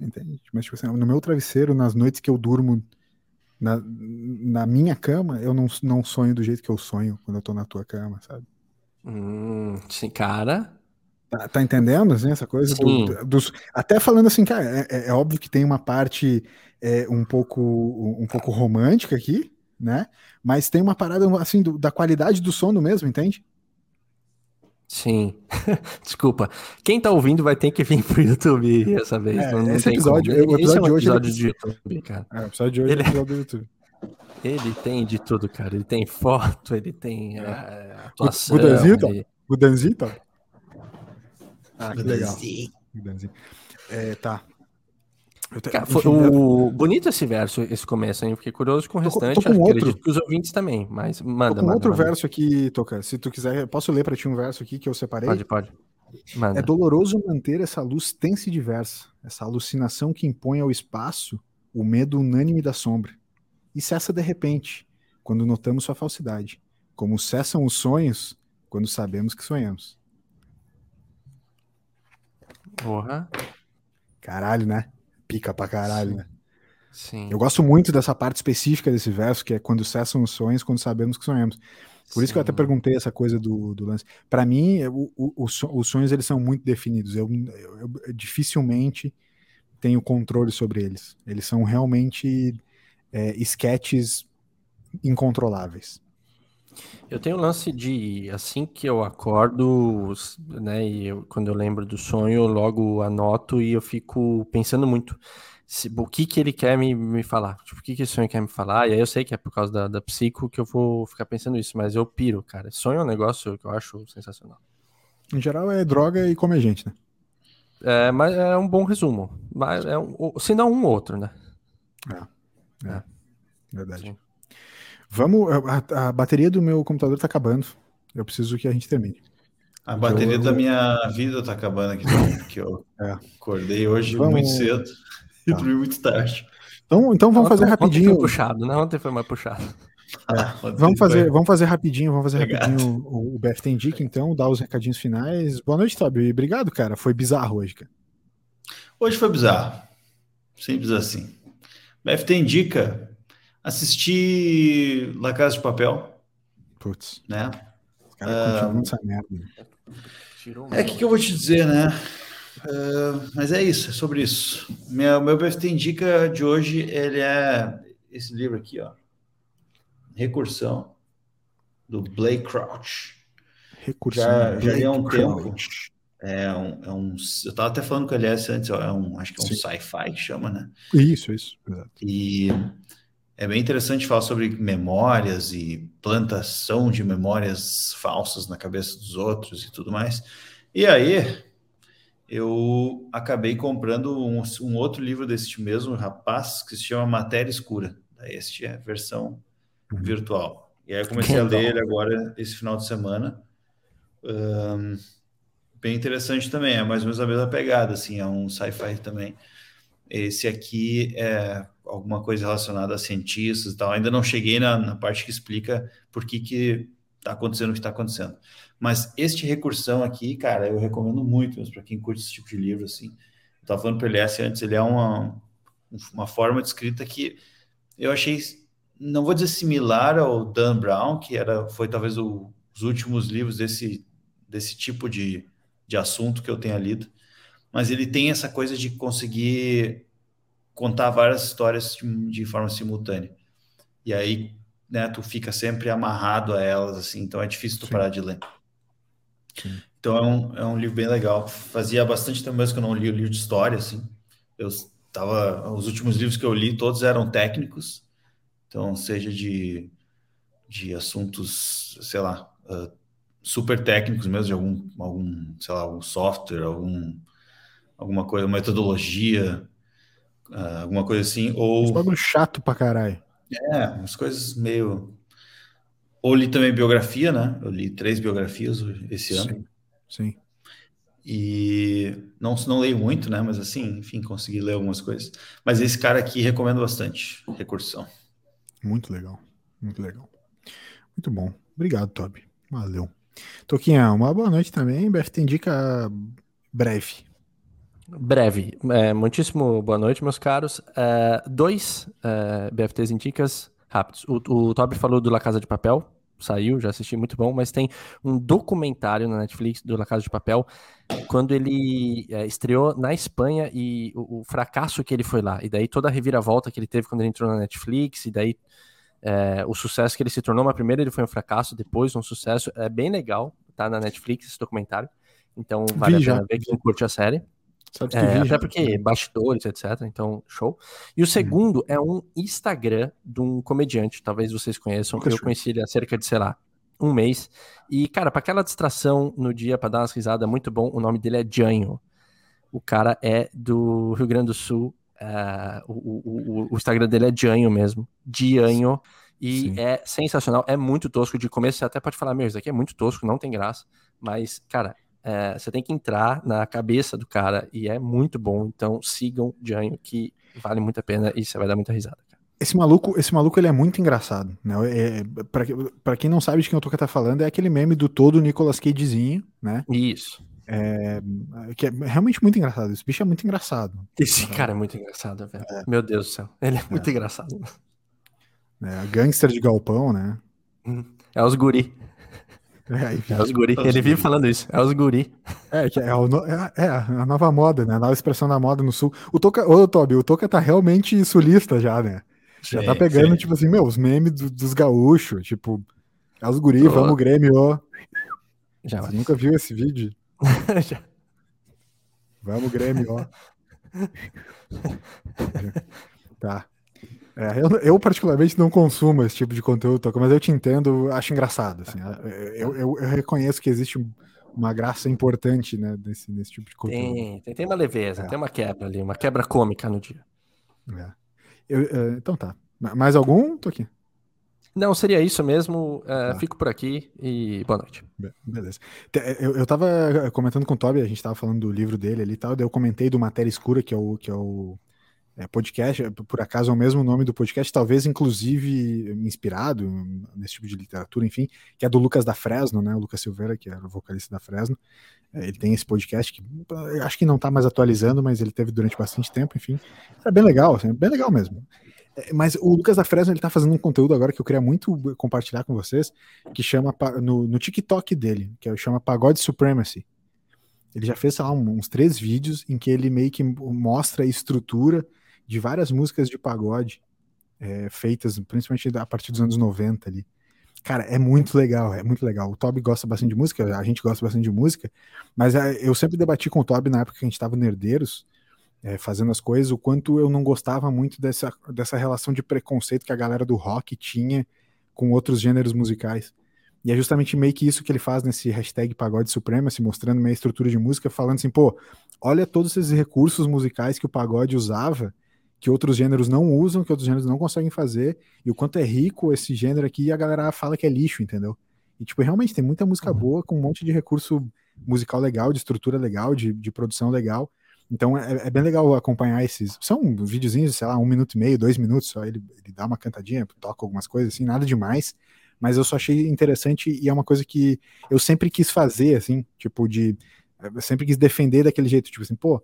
Entende? Mas, tipo assim, no meu travesseiro, nas noites que eu durmo na, na minha cama, eu não, não sonho do jeito que eu sonho quando eu tô na tua cama, sabe? Hum, sim, cara. Tá, tá entendendo, assim, essa coisa? Do, dos, até falando assim, cara, é, é, é óbvio que tem uma parte é, um, pouco, um pouco romântica aqui, né? Mas tem uma parada, assim, do, da qualidade do sono mesmo, entende? Sim. [laughs] Desculpa. Quem tá ouvindo vai ter que vir pro YouTube essa vez. É, não, não esse episódio, o episódio, é um de hoje episódio de YouTube, cara. É, o episódio de hoje ele... é episódio do YouTube. Ele tem de tudo, cara. Ele tem foto, ele tem é. é atuação. Gudanzito? Ele... Gudanzito? Ah, que legal. Gudanzito. É, tá. Cara, foi, o... Bonito esse verso, esse começo, hein? Fiquei curioso com o restante. Tô, tô com outro. que os ouvintes também, mas manda. Tô com manda, outro manda. verso aqui, Toca. Se tu quiser, posso ler para ti um verso aqui que eu separei? Pode, pode. Manda. É doloroso manter essa luz tensa e diversa, essa alucinação que impõe ao espaço o medo unânime da sombra. E cessa de repente, quando notamos sua falsidade, como cessam os sonhos quando sabemos que sonhamos. Porra. Caralho, né? Pica pra caralho, Sim. né? Sim. Eu gosto muito dessa parte específica desse verso, que é quando cessam os sonhos, quando sabemos que sonhamos. Por Sim. isso que eu até perguntei essa coisa do, do lance. Para mim, o, o, os sonhos eles são muito definidos. Eu, eu, eu, dificilmente tenho controle sobre eles. Eles são realmente é, esquetes incontroláveis. Eu tenho um lance de assim que eu acordo, né, e eu, quando eu lembro do sonho, eu logo anoto e eu fico pensando muito se, o que que ele quer me, me falar, tipo, o que que esse sonho quer me falar, e aí eu sei que é por causa da, da psico que eu vou ficar pensando isso, mas eu piro, cara. Sonho é um negócio que eu acho sensacional. Em geral é droga e come gente, né? É, mas é um bom resumo. Mas é um, se não um outro, né? É, é, é. verdade. Sim. Vamos. A, a, bateria do meu computador tá acabando. Eu preciso que a gente termine. A bateria eu, da minha vida tá acabando aqui também, porque eu é. acordei hoje vamos... muito cedo [laughs] e tá. dormi muito tarde. Então, então vamos fazer rapidinho. Ontem foi puxado, né? Ontem foi mais puxado. [laughs] É. vamos, fazer, vamos fazer rapidinho, vamos fazer Obrigado. rapidinho o, o BF tem dica, então, dar os recadinhos finais. Boa noite, Tobi. Obrigado, cara. Foi bizarro hoje, cara. Hoje foi bizarro. Simples assim. BF tem dica. Assisti La Casa de Papel. Putz. Né? Os caras continuam essa merda. É o que, que eu vou te dizer, né? Uh, mas é isso, é sobre isso. Meu, meu BFT Indica de hoje, ele é esse livro aqui, ó. Recursão, do Blake Crouch. Recursão. Já, já é um tempo. É um, é um, eu estava até falando com ele antes, ó, é um, acho que é um sci-fi que chama, né? Isso, isso. Exato. E é bem interessante falar sobre memórias e plantação de memórias falsas na cabeça dos outros e tudo mais. E aí, eu acabei comprando um, um outro livro deste mesmo rapaz que se chama Matéria Escura. Este é a versão uhum. virtual. E aí eu comecei a ler ele agora esse final de semana. Um, bem interessante também, é mais ou menos a mesma pegada, assim, é um sci-fi também. Esse aqui é alguma coisa relacionada a cientistas e tal. Ainda não cheguei na, na parte que explica por que que está acontecendo o que está acontecendo. Mas este recursão aqui, cara, eu recomendo muito para quem curte esse tipo de livro, assim. Estava falando para ele antes, ele é uma, uma forma de escrita que eu achei, não vou dizer similar ao Dan Brown, que era, foi talvez o, os últimos livros desse, desse tipo de, de assunto que eu tenha lido, mas ele tem essa coisa de conseguir contar várias histórias de, de forma simultânea. E aí, né, tu fica sempre amarrado a elas, assim, então é difícil tu Sim. parar de ler. Sim. Então é um, é um livro bem legal. Fazia bastante tempo mesmo que eu não li o livro de história, assim. Eu tava, os últimos livros que eu li, todos eram técnicos, então seja de, de assuntos, sei lá, uh, super técnicos mesmo, de algum, algum, sei lá, algum software, algum, alguma coisa, metodologia, uh, alguma coisa assim, ou... Um bagulho chato pra caralho. É, umas coisas meio... Ou li também biografia, né? Eu li três biografias esse ano. Sim, sim. E não, não leio muito, né? Mas assim, enfim, consegui ler algumas coisas. Mas esse cara aqui recomendo bastante, Recursão. Muito legal, muito legal. Muito bom. Obrigado, Toby. Valeu. Toquinha, uma boa noite também. BFT indica breve. Breve. É, muitíssimo boa noite, meus caros. É, dois é, BFTs indicas rápidos. O, o Toby falou do La Casa de Papel, saiu, já assisti, muito bom, mas tem um documentário na Netflix do La Casa de Papel, quando ele é, estreou na Espanha e o, o, fracasso que ele foi lá, e daí toda a reviravolta que ele teve quando ele entrou na Netflix, e daí é, o sucesso que ele se tornou, mas primeiro ele foi um fracasso, depois um sucesso, é bem legal, tá na Netflix esse documentário, então vale Vi, a pena ver quem curte a série. É, até porque bastidores, etc. Então, show. E o uhum. segundo é um Instagram de um comediante, talvez vocês conheçam. eu conheci ele há cerca de, sei lá, um mês. E, cara, para aquela distração no dia, para dar umas risadas, muito bom. O nome dele é Janho. O cara é do Rio Grande do Sul. Uh, o, o, o, Instagram dele é Janho mesmo. Dianho. E Sim. é sensacional. É muito tosco. De começo você até pode falar, meu, isso aqui é muito tosco, não tem graça. Mas, cara, é, você tem que entrar na cabeça do cara e é muito bom. Então sigam Janho, que vale muito a pena e você vai dar muita risada. Esse maluco, esse maluco ele é muito engraçado. Né? É, pra, pra quem não sabe de quem eu tô tá falando, é aquele meme do todo Nicolas Cagezinho, né? Isso. É, que é realmente muito engraçado. Esse bicho é muito engraçado. Esse cara é muito engraçado, velho. É. Meu Deus do céu. Ele é muito é. engraçado. É, gangster de galpão, né? Hum. É os guri. É, é os guri. É Ele vive falando isso. É os guri. É, é, é, é, a nova moda, né? A nova expressão da moda no sul. O Toca, ô, Toby, o Toca tá realmente sulista já, né? Já tá pegando, sim. tipo assim, meu, os memes do, dos gaúchos, tipo, é os guri, oh. vamos Grêmio, ó. Já, Você nunca viu esse vídeo? [laughs] já. Vamos Grêmio, ó. [laughs] tá. É, eu, eu, particularmente não consumo esse tipo de conteúdo, mas eu te entendo, acho engraçado. Assim, eu, eu, eu, reconheço que existe uma graça importante né, nesse, nesse tipo de conteúdo. Tem, tem, tem uma leveza, é. tem uma quebra ali, uma quebra cômica no dia. É. Eu, então tá. Mais algum? Tô aqui. Não, seria isso mesmo. É, tá. Fico por aqui e boa noite. Beleza. Eu, eu tava comentando com o Toby, a gente tava falando do livro dele ali e tal, daí eu comentei do Matéria Escura, que é o, que é o é, podcast, é, por acaso é o mesmo nome do podcast, talvez inclusive inspirado nesse tipo de literatura, enfim, que é do Lucas da Fresno, né? O Lucas Silveira, que era o vocalista da Fresno. É, ele tem esse podcast que acho que não está mais atualizando, mas ele teve durante bastante tempo, enfim. É bem legal, assim, bem legal mesmo. É, mas o Lucas da Fresno ele tá fazendo um conteúdo agora que eu queria muito compartilhar com vocês, que chama no, no TikTok dele, que chama Pagode Supremacy. Ele já fez, sei lá, uns três vídeos em que ele meio que mostra a estrutura de várias músicas de pagode é, feitas principalmente a partir dos anos 90 ali. Cara, é muito legal, é muito legal. O Toby gosta bastante de música, a gente gosta bastante de música, mas é, eu sempre debati com o Toby na época que a gente estava nerdeiros, é, fazendo as coisas, o quanto eu não gostava muito dessa, dessa relação de preconceito que a galera do rock tinha com outros gêneros musicais. E é justamente meio que isso que ele faz nesse hashtag Pagode Supremacy, mostrando meio estrutura de música, falando assim, pô, olha todos esses recursos musicais que o pagode usava que outros gêneros não usam, que outros gêneros não conseguem fazer, e o quanto é rico esse gênero aqui, e a galera fala que é lixo, entendeu? E, tipo, realmente tem muita música uhum. boa, com um monte de recurso musical legal, de estrutura legal, de, de produção legal. Então é, é, bem legal acompanhar esses. São videozinhos, sei lá, um minuto e meio, dois minutos só. Ele, ele dá uma cantadinha, toca algumas coisas assim, nada demais. Mas eu só achei interessante e é uma coisa que eu sempre quis fazer, assim, tipo, de. Eu sempre quis defender daquele jeito, tipo assim, pô,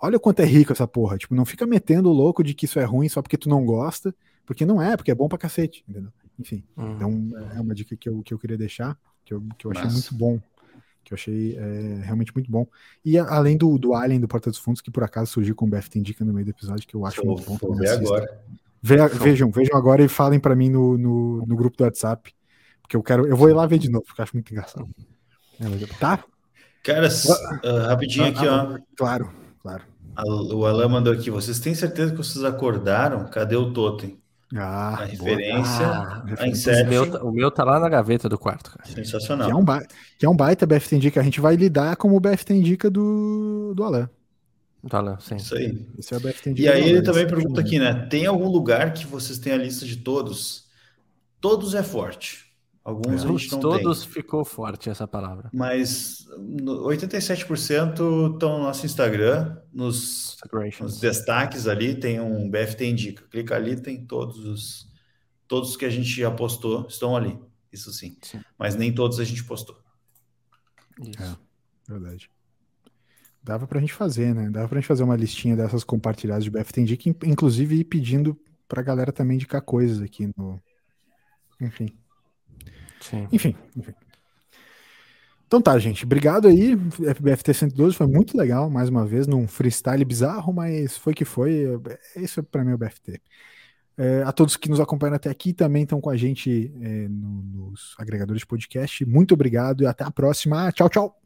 olha o quanto é rico essa porra. Tipo, não fica metendo o louco de que isso é ruim só porque tu não gosta, porque não é, porque é bom pra cacete, entendeu? Enfim, hum. então é uma dica que eu, que eu queria deixar, que eu, que eu achei Mas... muito bom. que eu achei é, realmente muito bom. E a, além do, do Alien do Porta dos Fundos, que por acaso surgiu com o BFT Indica no meio do episódio, que eu acho muito bom. Vou ver agora. Ve, vejam, vejam agora e falem para mim no, no, no, grupo do WhatsApp, porque eu quero, eu vou ir lá ver de novo, porque eu acho muito engraçado. É, tá? Cara, uh, rapidinho aqui, ó. Claro, claro. O Alan mandou aqui. Vocês têm certeza que vocês acordaram? Cadê o totem? Ah, a referência, ah, a Inception. O meu, tá, o meu tá lá na gaveta do quarto, cara. Sensacional. Que é um, ba que é um baita BFT Indica. A gente vai lidar como o BFT Indica do, do Alan. Do Alan, sim. Isso aí. Esse é o BFT Indica e aí ele também pergunta aqui, né? Tem algum lugar que vocês têm a lista de todos? Todos é forte. Alguns é, a gente não todos tem. ficou forte essa palavra. Mas 87% estão no nosso Instagram, nos, nos, destaques ali tem um BFT Indica. Clica ali, tem todos os todos que a gente já postou estão ali. Isso sim. sim. Mas nem todos a gente postou. Isso. É, verdade. Dava pra gente fazer, né? Dava pra gente fazer uma listinha dessas compartilhadas de BFT Indica, inclusive ir pedindo pra galera também indicar coisas aqui no. Enfim. Sim. Enfim, enfim. Então tá, gente. Obrigado aí, FBFT 112. Foi muito legal, mais uma vez, num freestyle bizarro, mas foi que foi. Isso é para mim é o BFT. É, a todos que nos acompanham até aqui também estão com a gente é, no, nos agregadores de podcast. Muito obrigado e até a próxima. Tchau, tchau.